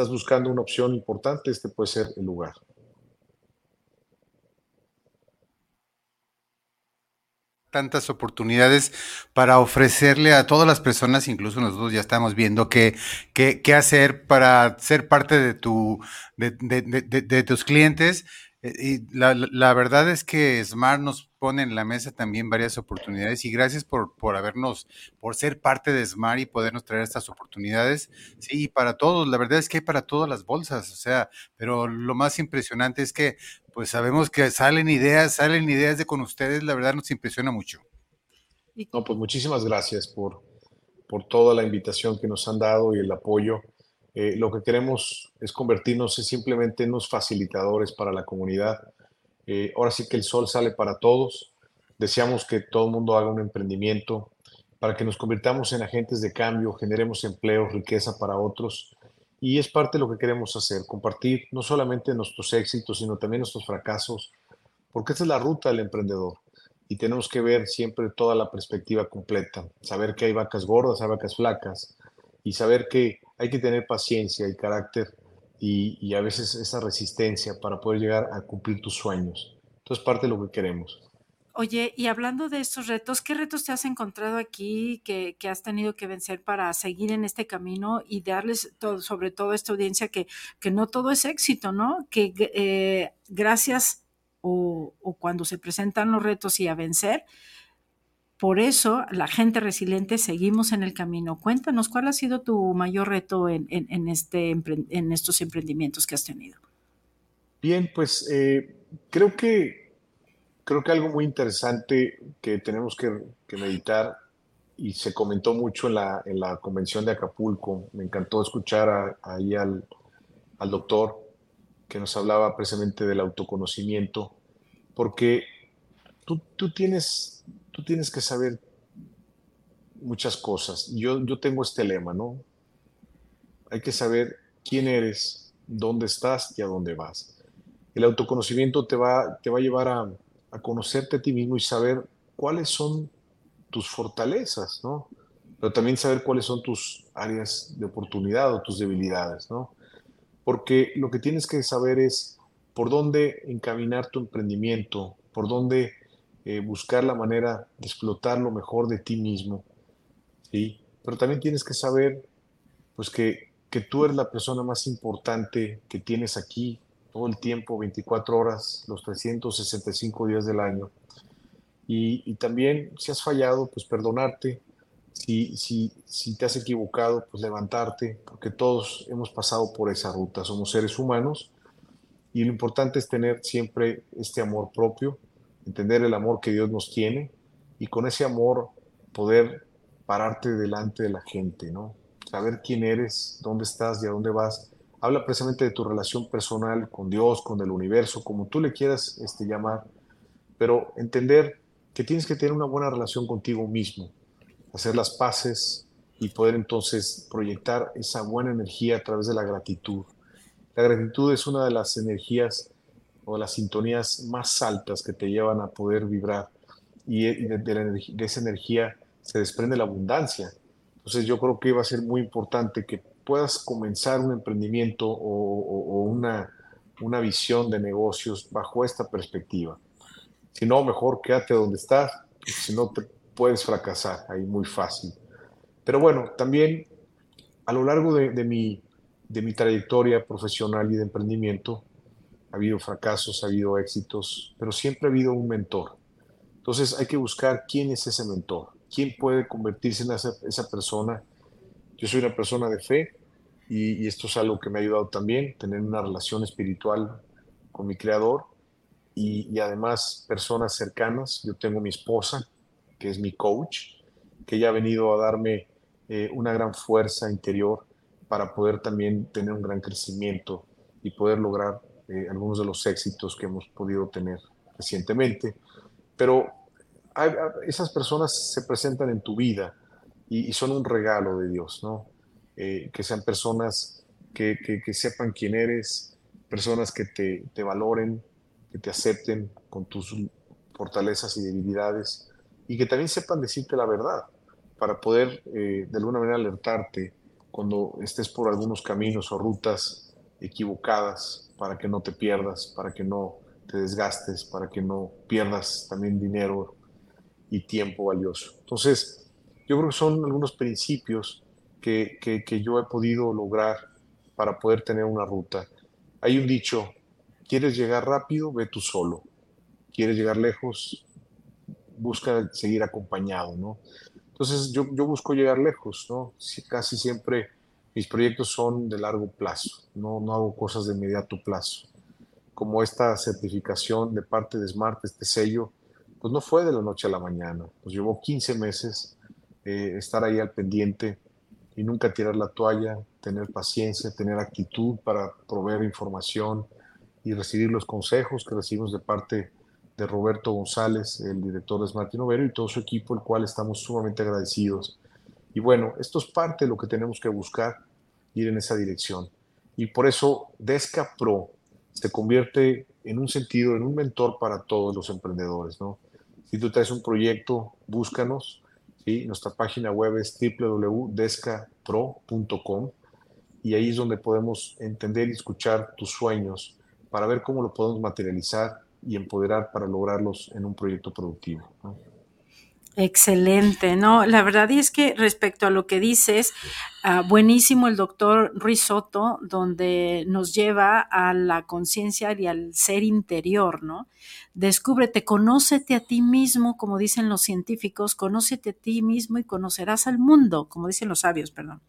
Estás buscando una opción importante, este puede ser el lugar. tantas oportunidades para ofrecerle a todas las personas, incluso nosotros ya estamos viendo qué, qué, qué hacer para ser parte de, tu, de, de, de tus clientes eh, y la, la, verdad es que Smart nos pone en la mesa también varias oportunidades y gracias por, por habernos, por ser parte de Smart y podernos traer estas oportunidades. Sí, para todos, la verdad es que hay para todas las bolsas, o sea, pero lo más impresionante es que pues sabemos que salen ideas, salen ideas de con ustedes, la verdad nos impresiona mucho. No, pues muchísimas gracias por, por toda la invitación que nos han dado y el apoyo. Eh, lo que queremos es convertirnos simplemente en unos facilitadores para la comunidad. Eh, ahora sí que el sol sale para todos. Deseamos que todo el mundo haga un emprendimiento para que nos convirtamos en agentes de cambio, generemos empleo, riqueza para otros. Y es parte de lo que queremos hacer, compartir no solamente nuestros éxitos, sino también nuestros fracasos, porque esa es la ruta del emprendedor. Y tenemos que ver siempre toda la perspectiva completa, saber que hay vacas gordas, hay vacas flacas, y saber que hay que tener paciencia y carácter y, a veces esa resistencia para poder llegar a cumplir tus sueños. Entonces, parte de lo que queremos. Oye, y hablando de estos retos, ¿qué retos te has encontrado aquí que, has tenido que vencer para seguir en este camino y darles todo, sobre todo a esta audiencia que, que no todo es éxito, ¿no? Que eh, gracias o, cuando se presentan los retos y a vencer, por eso la gente resiliente seguimos en el camino. Cuéntanos, ¿cuál ha sido tu mayor reto en, este, en estos emprendimientos que has tenido? Bien, pues eh, creo que creo que algo muy interesante que tenemos que, meditar y se comentó mucho en la, en la convención de Acapulco. Me encantó escuchar ahí al, al doctor que nos hablaba precisamente del autoconocimiento, porque tú, tú, tienes, tú tienes que saber muchas cosas. Yo, yo tengo este lema, ¿no? Hay que saber quién eres, dónde estás y a dónde vas. El autoconocimiento te va, te va a llevar a, a conocerte a ti mismo y saber cuáles son tus fortalezas, ¿no? Pero también saber cuáles son tus áreas de oportunidad o tus debilidades, ¿no? porque lo que tienes que saber es por dónde encaminar tu emprendimiento, por dónde eh, buscar la manera de explotar lo mejor de ti mismo, ¿sí? Pero también tienes que saber, pues, que, que tú eres la persona más importante que tienes aquí todo el tiempo, 24 horas, los 365 días del año. Y, y también, si has fallado, pues perdonarte, si, si, si te has equivocado, pues levantarte, porque todos hemos pasado por esa ruta, somos seres humanos y lo importante es tener siempre este amor propio, entender el amor que Dios nos tiene y con ese amor poder pararte delante de la gente, ¿no? Saber quién eres, dónde estás y a dónde vas. Habla precisamente de tu relación personal con Dios, con el universo, como tú le quieras este, llamar, pero entender que tienes que tener una buena relación contigo mismo, hacer las paces y poder entonces proyectar esa buena energía a través de la gratitud. La gratitud es una de las energías o las sintonías más altas que te llevan a poder vibrar y de, esa energía se desprende la abundancia. Entonces yo creo que va a ser muy importante que puedas comenzar un emprendimiento o, una, una visión de negocios bajo esta perspectiva. Si no, mejor quédate donde estás, si no te puedes fracasar ahí muy fácil. Pero bueno, también a lo largo de, mi, de mi trayectoria profesional y de emprendimiento, ha habido fracasos, ha habido éxitos, pero siempre ha habido un mentor. Entonces hay que buscar quién es ese mentor, quién puede convertirse en esa, esa persona. Yo soy una persona de fe y, y, esto es algo que me ha ayudado también, tener una relación espiritual con mi creador y, y además personas cercanas. Yo tengo mi esposa, que es mi coach, que ya ha venido a darme eh, una gran fuerza interior para poder también tener un gran crecimiento y poder lograr eh, algunos de los éxitos que hemos podido tener recientemente. Pero esas personas se presentan en tu vida y, son un regalo de Dios, ¿no? Eh, que sean personas que, que, sepan quién eres, personas que te, te valoren, que te acepten con tus fortalezas y debilidades y que también sepan decirte la verdad para poder eh, de alguna manera alertarte cuando estés por algunos caminos o rutas equivocadas para que no te pierdas, para que no te desgastes, para que no pierdas también dinero y tiempo valioso. Entonces, yo creo que son algunos principios que, que, yo he podido lograr para poder tener una ruta. Hay un dicho, ¿quieres llegar rápido? Ve tú solo. ¿Quieres llegar lejos? busca seguir acompañado, ¿no? Entonces yo, yo busco llegar lejos, ¿no? casi siempre mis proyectos son de largo plazo, no, no hago cosas de inmediato plazo. Como esta certificación de parte de Smart, este sello, pues no fue de la noche a la mañana, pues llevó 15 meses eh, estar ahí al pendiente y nunca tirar la toalla, tener paciencia, tener actitud para proveer información y recibir los consejos que recibimos de parte de Roberto González, el director de Smart Innovero, y todo su equipo, el cual estamos sumamente agradecidos. Y bueno, esto es parte de lo que tenemos que buscar, ir en esa dirección. Y por eso Desca Pro se convierte en un sentido, en un mentor para todos los emprendedores. ¿no? Si tú traes un proyecto, búscanos. ¿sí? Nuestra página web es www.descapro.com y ahí es donde podemos entender y escuchar tus sueños para ver cómo lo podemos materializar y empoderar para lograrlos en un proyecto productivo. Excelente, no, la verdad es que respecto a lo que dices, uh, buenísimo el doctor Risotto, donde nos lleva a la conciencia y al ser interior, ¿no? Descúbrete, conócete a ti mismo, como dicen los científicos, conócete a ti mismo y conocerás al mundo, como dicen los sabios, perdón.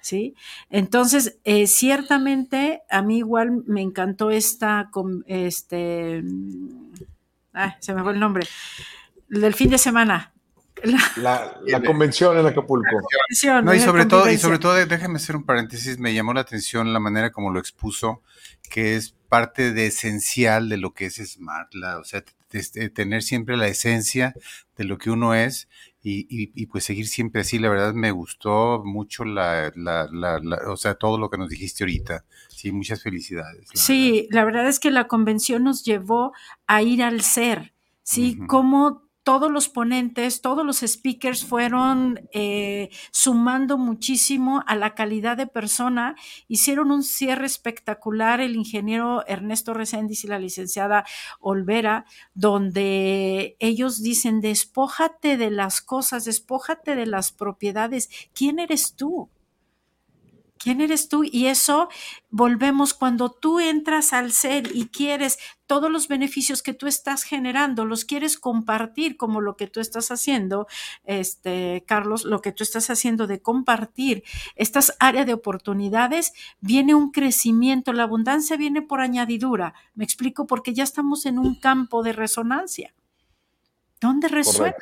¿Sí? Entonces, eh, ciertamente a mí igual me encantó esta, este, ah, se me fue el nombre, del fin de semana, la, la, convención en Acapulco. No, y sobre todo, y sobre todo, déjame hacer un paréntesis, me llamó la atención la manera como lo expuso, que es parte de esencial de lo que es Smart, la, o sea, tener siempre la esencia de lo que uno es y, y, pues seguir siempre así. La verdad me gustó mucho la, la, la, o sea, todo lo que nos dijiste ahorita. Sí, muchas felicidades. sí, la verdad es que la convención nos llevó a ir al ser, ¿sí? Como todos los ponentes, todos los speakers fueron eh, sumando muchísimo a la calidad de persona, hicieron un cierre espectacular el ingeniero Ernesto Reséndiz y la licenciada Olvera, donde ellos dicen, despójate de las cosas, despójate de las propiedades, ¿quién eres tú? ¿Quién eres tú? Y eso volvemos cuando tú entras al ser y quieres todos los beneficios que tú estás generando, los quieres compartir como lo que tú estás haciendo, este, Carlos, lo que tú estás haciendo de compartir estas áreas de oportunidades, viene un crecimiento, la abundancia viene por añadidura. Me explico porque ya estamos en un campo de resonancia. ¿Dónde resuena?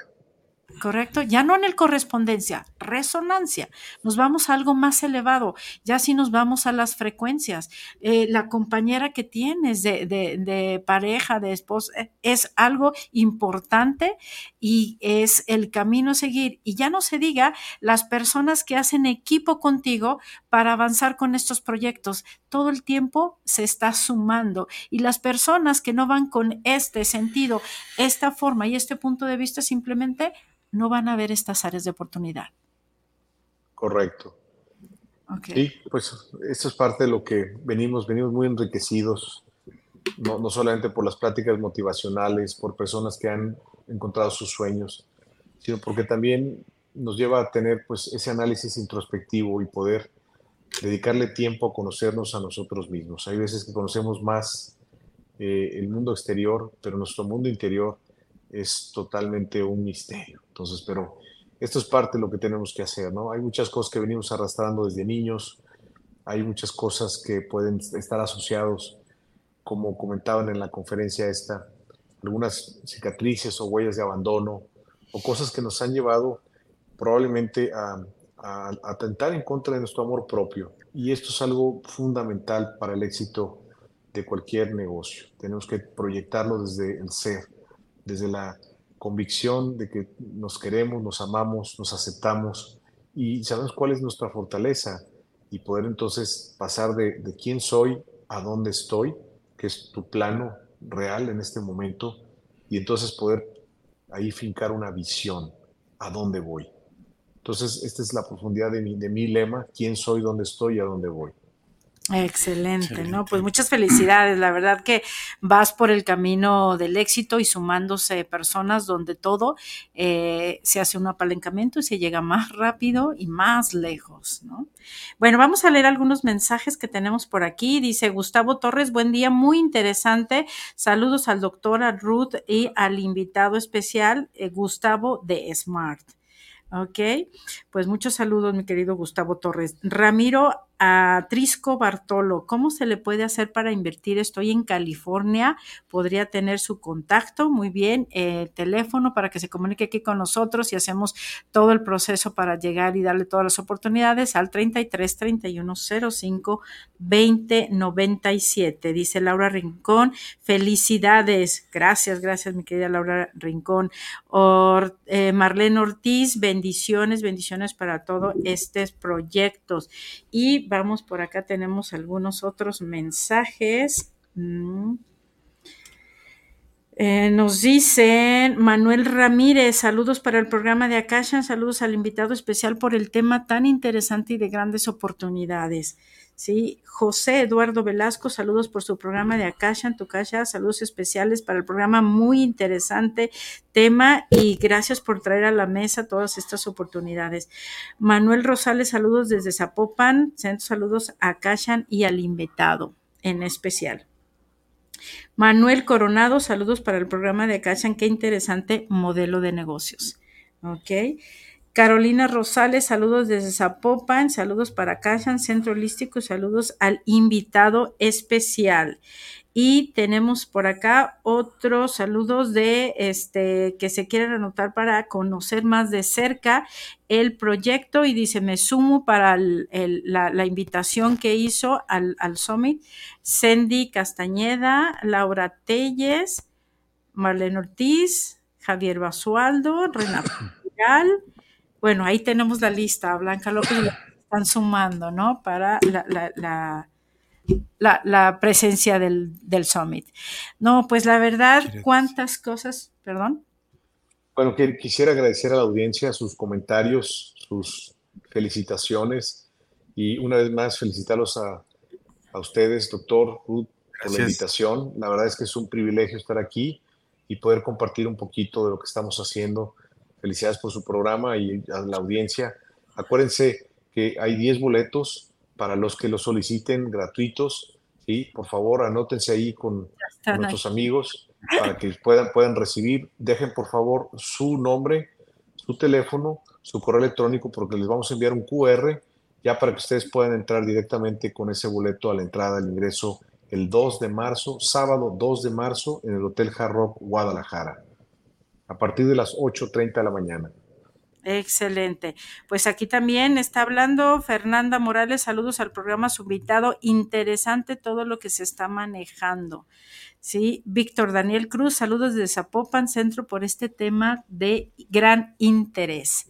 Ya no en el correspondencia, resonancia. Nos vamos a algo más elevado, ya si nos vamos a las frecuencias. Eh, la compañera que tienes de, de, pareja, de esposa, es algo importante y es el camino a seguir. Y ya no se diga las personas que hacen equipo contigo para avanzar con estos proyectos. Todo el tiempo se está sumando y las personas que no van con este sentido, esta forma y este punto de vista simplemente no van a ver estas áreas de oportunidad. Correcto. Sí, pues esto es parte de lo que venimos, venimos muy enriquecidos, no, no, solamente por las prácticas motivacionales, por personas que han encontrado sus sueños, sino porque también nos lleva a tener pues ese análisis introspectivo y poder dedicarle tiempo a conocernos a nosotros mismos. Hay veces que conocemos más eh, el mundo exterior, pero nuestro mundo interior es totalmente un misterio. Entonces, pero esto es parte de lo que tenemos que hacer, ¿no? Hay muchas cosas que venimos arrastrando desde niños, hay muchas cosas que pueden estar asociados, como comentaban en la conferencia esta, algunas cicatrices o huellas de abandono o cosas que nos han llevado probablemente a, a atentar en contra de nuestro amor propio. Y esto es algo fundamental para el éxito de cualquier negocio. Tenemos que proyectarlo desde el ser desde la convicción de que nos queremos, nos amamos, nos aceptamos y sabemos cuál es nuestra fortaleza y poder entonces pasar de, quién soy a dónde estoy, que es tu plano real en este momento, y entonces poder ahí fincar una visión, a dónde voy. Entonces, esta es la profundidad de mi, de mi lema, quién soy, dónde estoy y a dónde voy. Excelente, ¿no? Pues muchas felicidades. La verdad que vas por el camino del éxito y sumándose personas donde todo eh, se hace un apalancamiento y se llega más rápido y más lejos, ¿no? Bueno, vamos a leer algunos mensajes que tenemos por aquí. Dice Gustavo Torres, buen día, muy interesante. Saludos al doctor Ruth y al invitado especial, eh, Gustavo de Smart. Ok, pues muchos saludos, mi querido Gustavo Torres. Ramiro a Trisco Bartolo, ¿cómo se le puede hacer para invertir? Estoy en California, podría tener su contacto, muy bien, el teléfono para que se comunique aquí con nosotros y hacemos todo el proceso para llegar y darle todas las oportunidades al 33 31 05 20 97. Dice Laura Rincón, felicidades, gracias, gracias mi querida Laura Rincón. Eh, Marlene Ortiz, bendiciones, bendiciones para todos estos proyectos. Y vamos por acá, tenemos algunos otros mensajes. Mm. Eh, nos dicen Manuel Ramírez, saludos para el programa de Akasha, saludos al invitado especial por el tema tan interesante y de grandes oportunidades. Sí, José Eduardo Velasco, saludos por su programa de Akasha en tu casa, saludos especiales para el programa, muy interesante tema y gracias por traer a la mesa todas estas oportunidades. Manuel Rosales, saludos desde Zapopan, saludos a Akashan y al invitado en especial. Manuel Coronado, saludos para el programa de Acachan, qué interesante modelo de negocios. Carolina Rosales, saludos desde Zapopan, saludos para Acachan, Centro Holístico, saludos al invitado especial. Y tenemos por acá otros saludos de este que se quieren anotar para conocer más de cerca el proyecto y dice, me sumo para la, invitación que hizo al, Summit. Sandy Castañeda, Laura Telles, Marlene Ortiz, Javier Basualdo, Renato Bueno, ahí tenemos la lista, Blanca López, están sumando, ¿no? Para la la, presencia del, summit. No, pues la verdad, cuántas cosas, perdón. Bueno, quisiera agradecer a la audiencia sus comentarios, sus felicitaciones y una vez más felicitarlos a, ustedes, doctor Ruth, por la invitación. La verdad es que es un privilegio estar aquí y poder compartir un poquito de lo que estamos haciendo. Felicidades por su programa y a la audiencia. Acuérdense que hay 10 boletos para los que lo soliciten gratuitos. ¿sí? Por favor, anótense ahí con, nuestros amigos para que puedan, puedan recibir. Dejen, por favor, su nombre, su teléfono, su correo electrónico, porque les vamos a enviar un QR ya para que ustedes puedan entrar directamente con ese boleto a la entrada del ingreso el 2 de marzo, sábado 2 de marzo, en el Hotel Hard Rock Guadalajara, a partir de las 8.30 de la mañana. Excelente. Pues aquí también está hablando Fernanda Morales. Saludos al programa, su invitado. Interesante todo lo que se está manejando. Sí, Víctor Daniel Cruz, saludos desde Zapopan Centro por este tema de gran interés.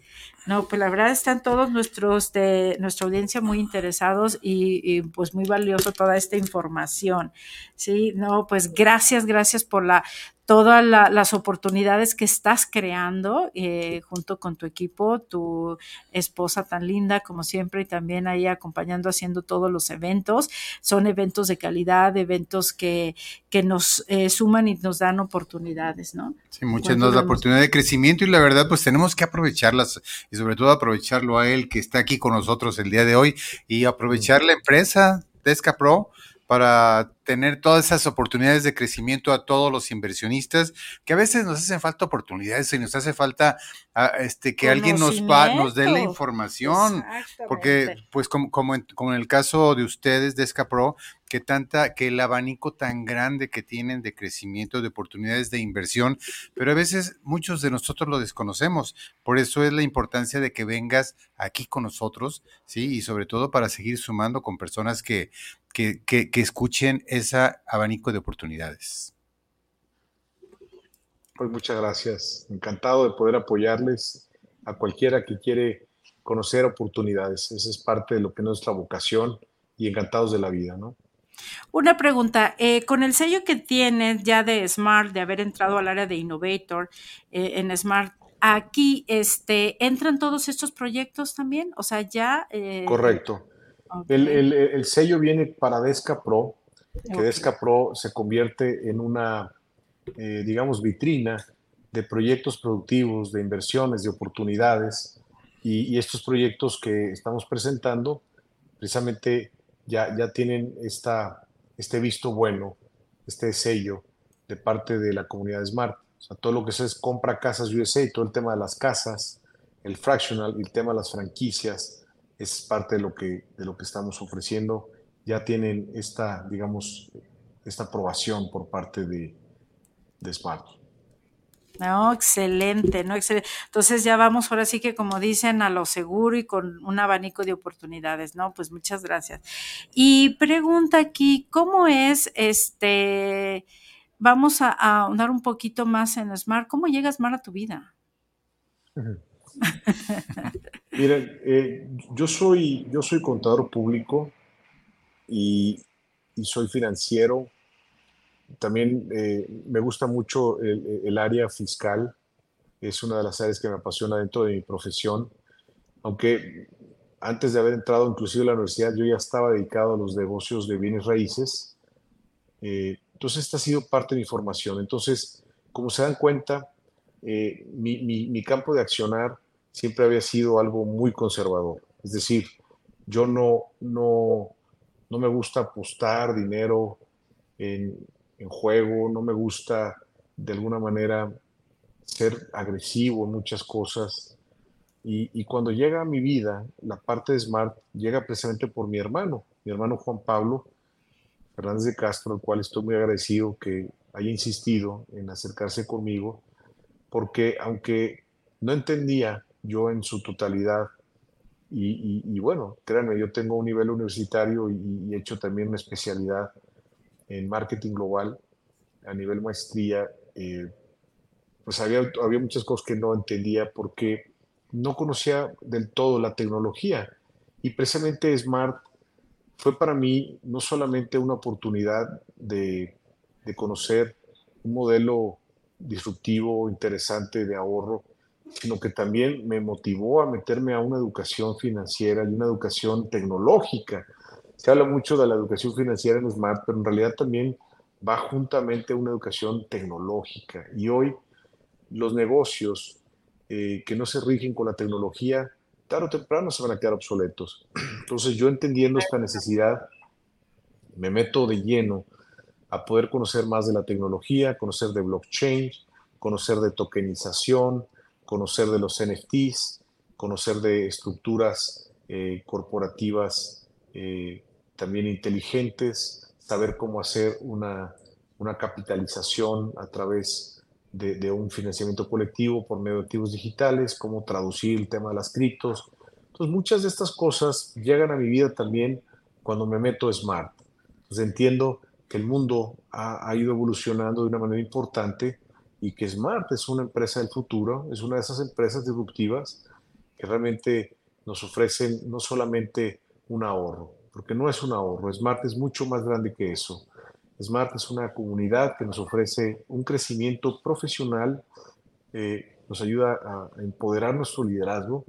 No, pues la verdad están todos nuestros de nuestra audiencia muy interesados y, pues muy valioso toda esta información. Sí, no, pues gracias, gracias por la todas las oportunidades que estás creando eh, junto con tu equipo, tu esposa tan linda como siempre y también ahí acompañando, haciendo todos los eventos. Son eventos de calidad, eventos que, que nos eh, suman y nos dan oportunidades, ¿no? Sí, muchas nos da oportunidad de crecimiento y la verdad pues tenemos que aprovecharlas y sobre todo aprovecharlo a él que está aquí con nosotros el día de hoy y aprovechar la empresa Desca Pro para tener todas esas oportunidades de crecimiento a todos los inversionistas, que a veces nos hacen falta oportunidades y nos hace falta ah, este, que alguien nos, nos dé la información, porque pues como, como, en, como, en, el caso de ustedes de Escapro, que tanta, que el abanico tan grande que tienen de crecimiento, de oportunidades de inversión, pero a veces muchos de nosotros lo desconocemos, por eso es la importancia de que vengas aquí con nosotros, sí, y sobre todo para seguir sumando con personas que, que, que, que escuchen ese abanico de oportunidades. Pues muchas gracias. Encantado de poder apoyarles a cualquiera que quiere conocer oportunidades. Esa es parte de lo que es nuestra vocación y encantados de la vida, ¿no? Una pregunta, eh, con el sello que tienes ya de Smart, de haber entrado al área de Innovator eh, en Smart, aquí este, entran todos estos proyectos también, o sea, ya... Eh, Correcto. El, el, sello viene para Desca Pro, que Desca Pro se convierte en una, eh, digamos, vitrina de proyectos productivos, de inversiones, de oportunidades, y, estos proyectos que estamos presentando precisamente ya, ya tienen esta, este visto bueno, este sello de parte de la comunidad Smart. O sea, todo lo que es compra casas USA, todo el tema de las casas, el fractional y el tema de las franquicias es parte de lo que, de lo que estamos ofreciendo ya tienen esta, digamos, esta aprobación por parte de, de Smart. No, excelente, no, excelente. Entonces ya vamos ahora sí que como dicen a lo seguro y con un abanico de oportunidades, ¿no? Pues muchas gracias. Y pregunta aquí, ¿cómo es este? Vamos a, ahondar un poquito más en Smart. ¿Cómo llega Smart a tu vida? Miren, eh, yo soy, yo soy contador público, y, soy financiero. También eh, me gusta mucho el, el, área fiscal, es una de las áreas que me apasiona dentro de mi profesión, aunque antes de haber entrado inclusive a la universidad yo ya estaba dedicado a los negocios de bienes raíces, eh, entonces esta ha sido parte de mi formación, entonces como se dan cuenta, eh, mi, mi, mi campo de accionar siempre había sido algo muy conservador, es decir, yo no, no, no me gusta apostar dinero en, en juego, no me gusta de alguna manera ser agresivo en muchas cosas. Y, y, cuando llega a mi vida, la parte de Smart llega precisamente por mi hermano, mi hermano Juan Pablo Fernández de Castro, al cual estoy muy agradecido que haya insistido en acercarse conmigo, porque aunque no entendía yo en su totalidad, y, y, bueno, créanme, yo tengo un nivel universitario y, he hecho también una especialidad en marketing global a nivel maestría, eh, pues había, había muchas cosas que no entendía porque no conocía del todo la tecnología. Y precisamente Smart fue para mí no solamente una oportunidad de, de conocer un modelo disruptivo, interesante de ahorro, sino que también me motivó a meterme a una educación financiera y una educación tecnológica. Se habla mucho de la educación financiera en Smart, pero en realidad también va juntamente a una educación tecnológica. Y hoy los negocios eh, que no se rigen con la tecnología, tarde o temprano se van a quedar obsoletos. Entonces yo entendiendo esta necesidad, me meto de lleno a poder conocer más de la tecnología, conocer de blockchain, conocer de tokenización, conocer de los NFTs, conocer de estructuras eh, corporativas eh, también inteligentes, saber cómo hacer una, una capitalización a través de, un financiamiento colectivo por medio de activos digitales, cómo traducir el tema de las criptos. Entonces, muchas de estas cosas llegan a mi vida también cuando me meto Smart. Entonces, entiendo que el mundo ha, ha ido evolucionando de una manera importante y que Smart es una empresa del futuro, es una de esas empresas disruptivas que realmente nos ofrecen no solamente un ahorro, porque no es un ahorro, Smart es mucho más grande que eso. Smart es una comunidad que nos ofrece un crecimiento profesional, eh, nos ayuda a empoderar nuestro liderazgo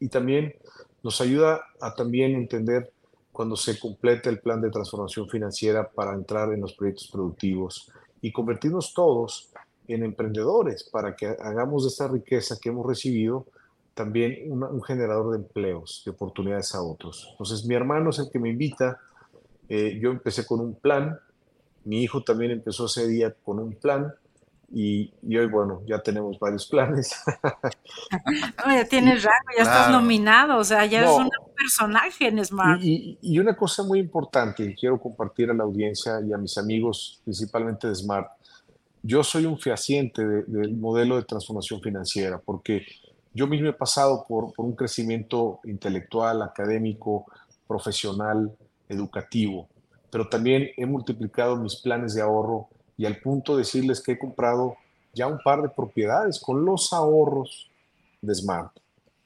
y también nos ayuda a también entender cuando se complete el plan de transformación financiera para entrar en los proyectos productivos y convertirnos todos en emprendedores para que hagamos de esta riqueza que hemos recibido también un generador de empleos, de oportunidades a otros. Entonces, mi hermano es el que me invita. Eh, yo empecé con un plan, mi hijo también empezó ese día con un plan y, y hoy, bueno, ya tenemos varios planes. no, ya tienes rango, ya claro. estás nominado, o sea, ya no, es un personaje en Smart. Y, y, y, una cosa muy importante que quiero compartir a la audiencia y a mis amigos, principalmente de Smart, yo soy un fehaciente de, del modelo de transformación financiera, porque yo mismo he pasado por, por, un crecimiento intelectual, académico, profesional, educativo, pero también he multiplicado mis planes de ahorro y al punto de decirles que he comprado ya un par de propiedades con los ahorros de Smart.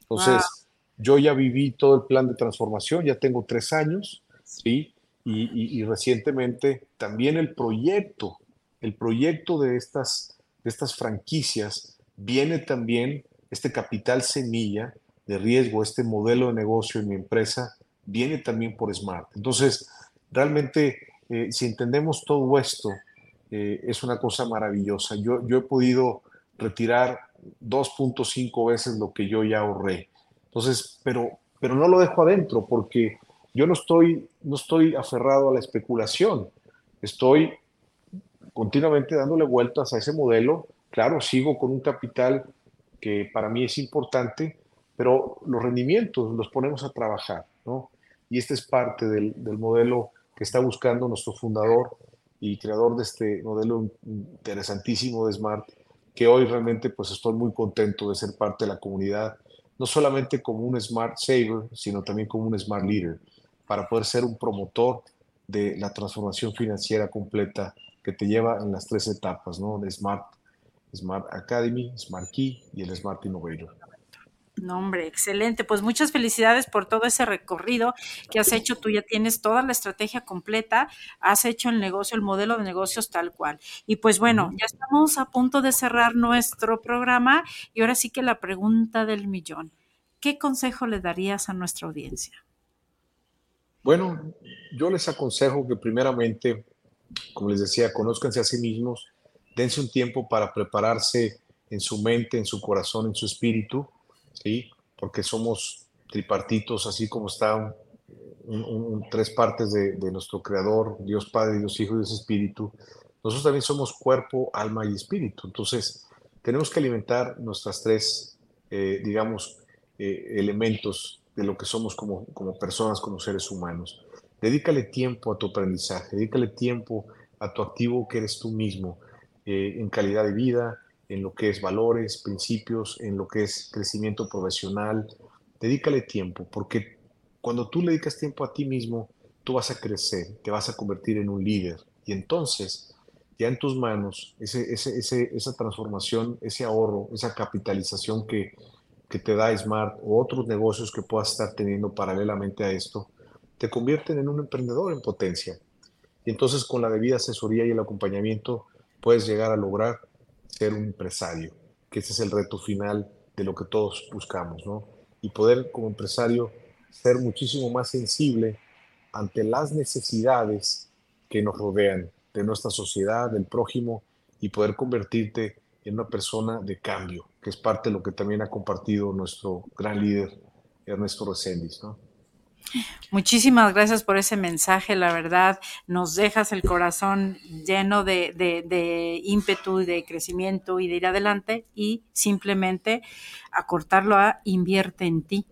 Entonces, wow. yo ya viví todo el plan de transformación, ya tengo tres años, ¿sí? Y, y, y recientemente también el proyecto, el proyecto de estas, de estas franquicias viene también este capital semilla de riesgo, este modelo de negocio en mi empresa, viene también por Smart. Entonces, realmente, eh, si entendemos todo esto, eh, es una cosa maravillosa. Yo, yo he podido retirar 2.5 veces lo que yo ya ahorré. Entonces, pero, pero no lo dejo adentro porque yo no estoy, no estoy aferrado a la especulación. Estoy continuamente dándole vueltas a ese modelo. Claro, sigo con un capital que para mí es importante, pero los rendimientos los ponemos a trabajar, ¿no? Y este es parte del, del modelo que está buscando nuestro fundador y creador de este modelo interesantísimo de Smart, que hoy realmente pues estoy muy contento de ser parte de la comunidad, no solamente como un Smart Saver, sino también como un Smart Leader, para poder ser un promotor de la transformación financiera completa que te lleva en las tres etapas, ¿no? De Smart, Smart Academy, Smart Key y el Smart Innovator. No, hombre, excelente. Pues muchas felicidades por todo ese recorrido que has hecho. Tú ya tienes toda la estrategia completa, has hecho el negocio, el modelo de negocios tal cual. Y pues bueno, ya estamos a punto de cerrar nuestro programa y ahora sí que la pregunta del millón. ¿Qué consejo le darías a nuestra audiencia? Bueno, yo les aconsejo que primeramente, como les decía, conózcanse a sí mismos, dense un tiempo para prepararse en su mente, en su corazón, en su espíritu, ¿sí? Porque somos tripartitos, así como están tres partes de, nuestro Creador, Dios Padre, Dios Hijo y Dios Espíritu. Nosotros también somos cuerpo, alma y espíritu. Entonces, tenemos que alimentar nuestras tres, eh, digamos, eh, elementos de lo que somos como, como personas, como seres humanos. Dedícale tiempo a tu aprendizaje, dedícale tiempo a tu activo que eres tú mismo, eh, en calidad de vida, en lo que es valores, principios, en lo que es crecimiento profesional. Dedícale tiempo, porque cuando tú le dedicas tiempo a ti mismo, tú vas a crecer, te vas a convertir en un líder. Y entonces, ya en tus manos, ese, esa transformación, ese ahorro, esa capitalización que, que te da Smart o otros negocios que puedas estar teniendo paralelamente a esto, te convierten en un emprendedor en potencia. Y entonces con la debida asesoría y el acompañamiento puedes llegar a lograr ser un empresario, que ese es el reto final de lo que todos buscamos, ¿no? Y poder como empresario ser muchísimo más sensible ante las necesidades que nos rodean de nuestra sociedad, del prójimo, y poder convertirte en una persona de cambio, que es parte de lo que también ha compartido nuestro gran líder Ernesto Reséndiz, ¿no? Muchísimas gracias por ese mensaje, la verdad, nos dejas el corazón lleno de, ímpetu y de crecimiento y de ir adelante y simplemente acortarlo a invierte en ti.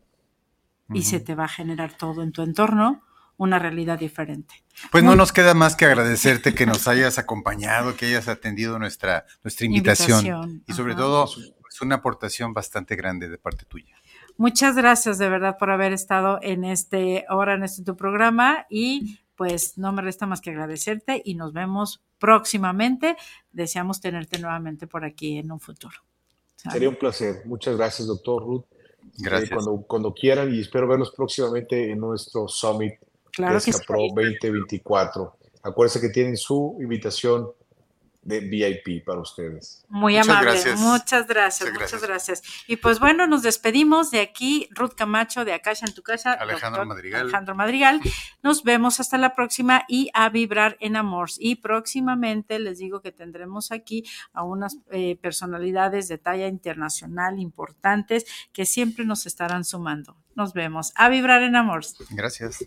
Y se te va a generar todo en tu entorno una realidad diferente. Pues no nos queda más que agradecerte que nos hayas acompañado, que hayas atendido nuestra, nuestra invitación, y sobre todo es pues, una aportación bastante grande de parte tuya. Muchas gracias de verdad por haber estado en este ahora en este tu programa y pues no me resta más que agradecerte y nos vemos próximamente. Deseamos tenerte nuevamente por aquí en un futuro. Sería un placer. Muchas gracias, doctor Ruth. Gracias. cuando, cuando quieran y espero verlos próximamente en nuestro Summit claro que Pro 2024. Acuérdense que tienen su invitación de VIP para ustedes. Muy amable, muchas gracias, muchas gracias. Y pues bueno, nos despedimos de aquí, Ruth Camacho de Acá en tu casa, Alejandro Madrigal. Alejandro Madrigal. Nos vemos hasta la próxima y a vibrar en amor. Y próximamente les digo que tendremos aquí a unas eh, personalidades de talla internacional importantes que siempre nos estarán sumando. Nos vemos. A vibrar en amor. Gracias.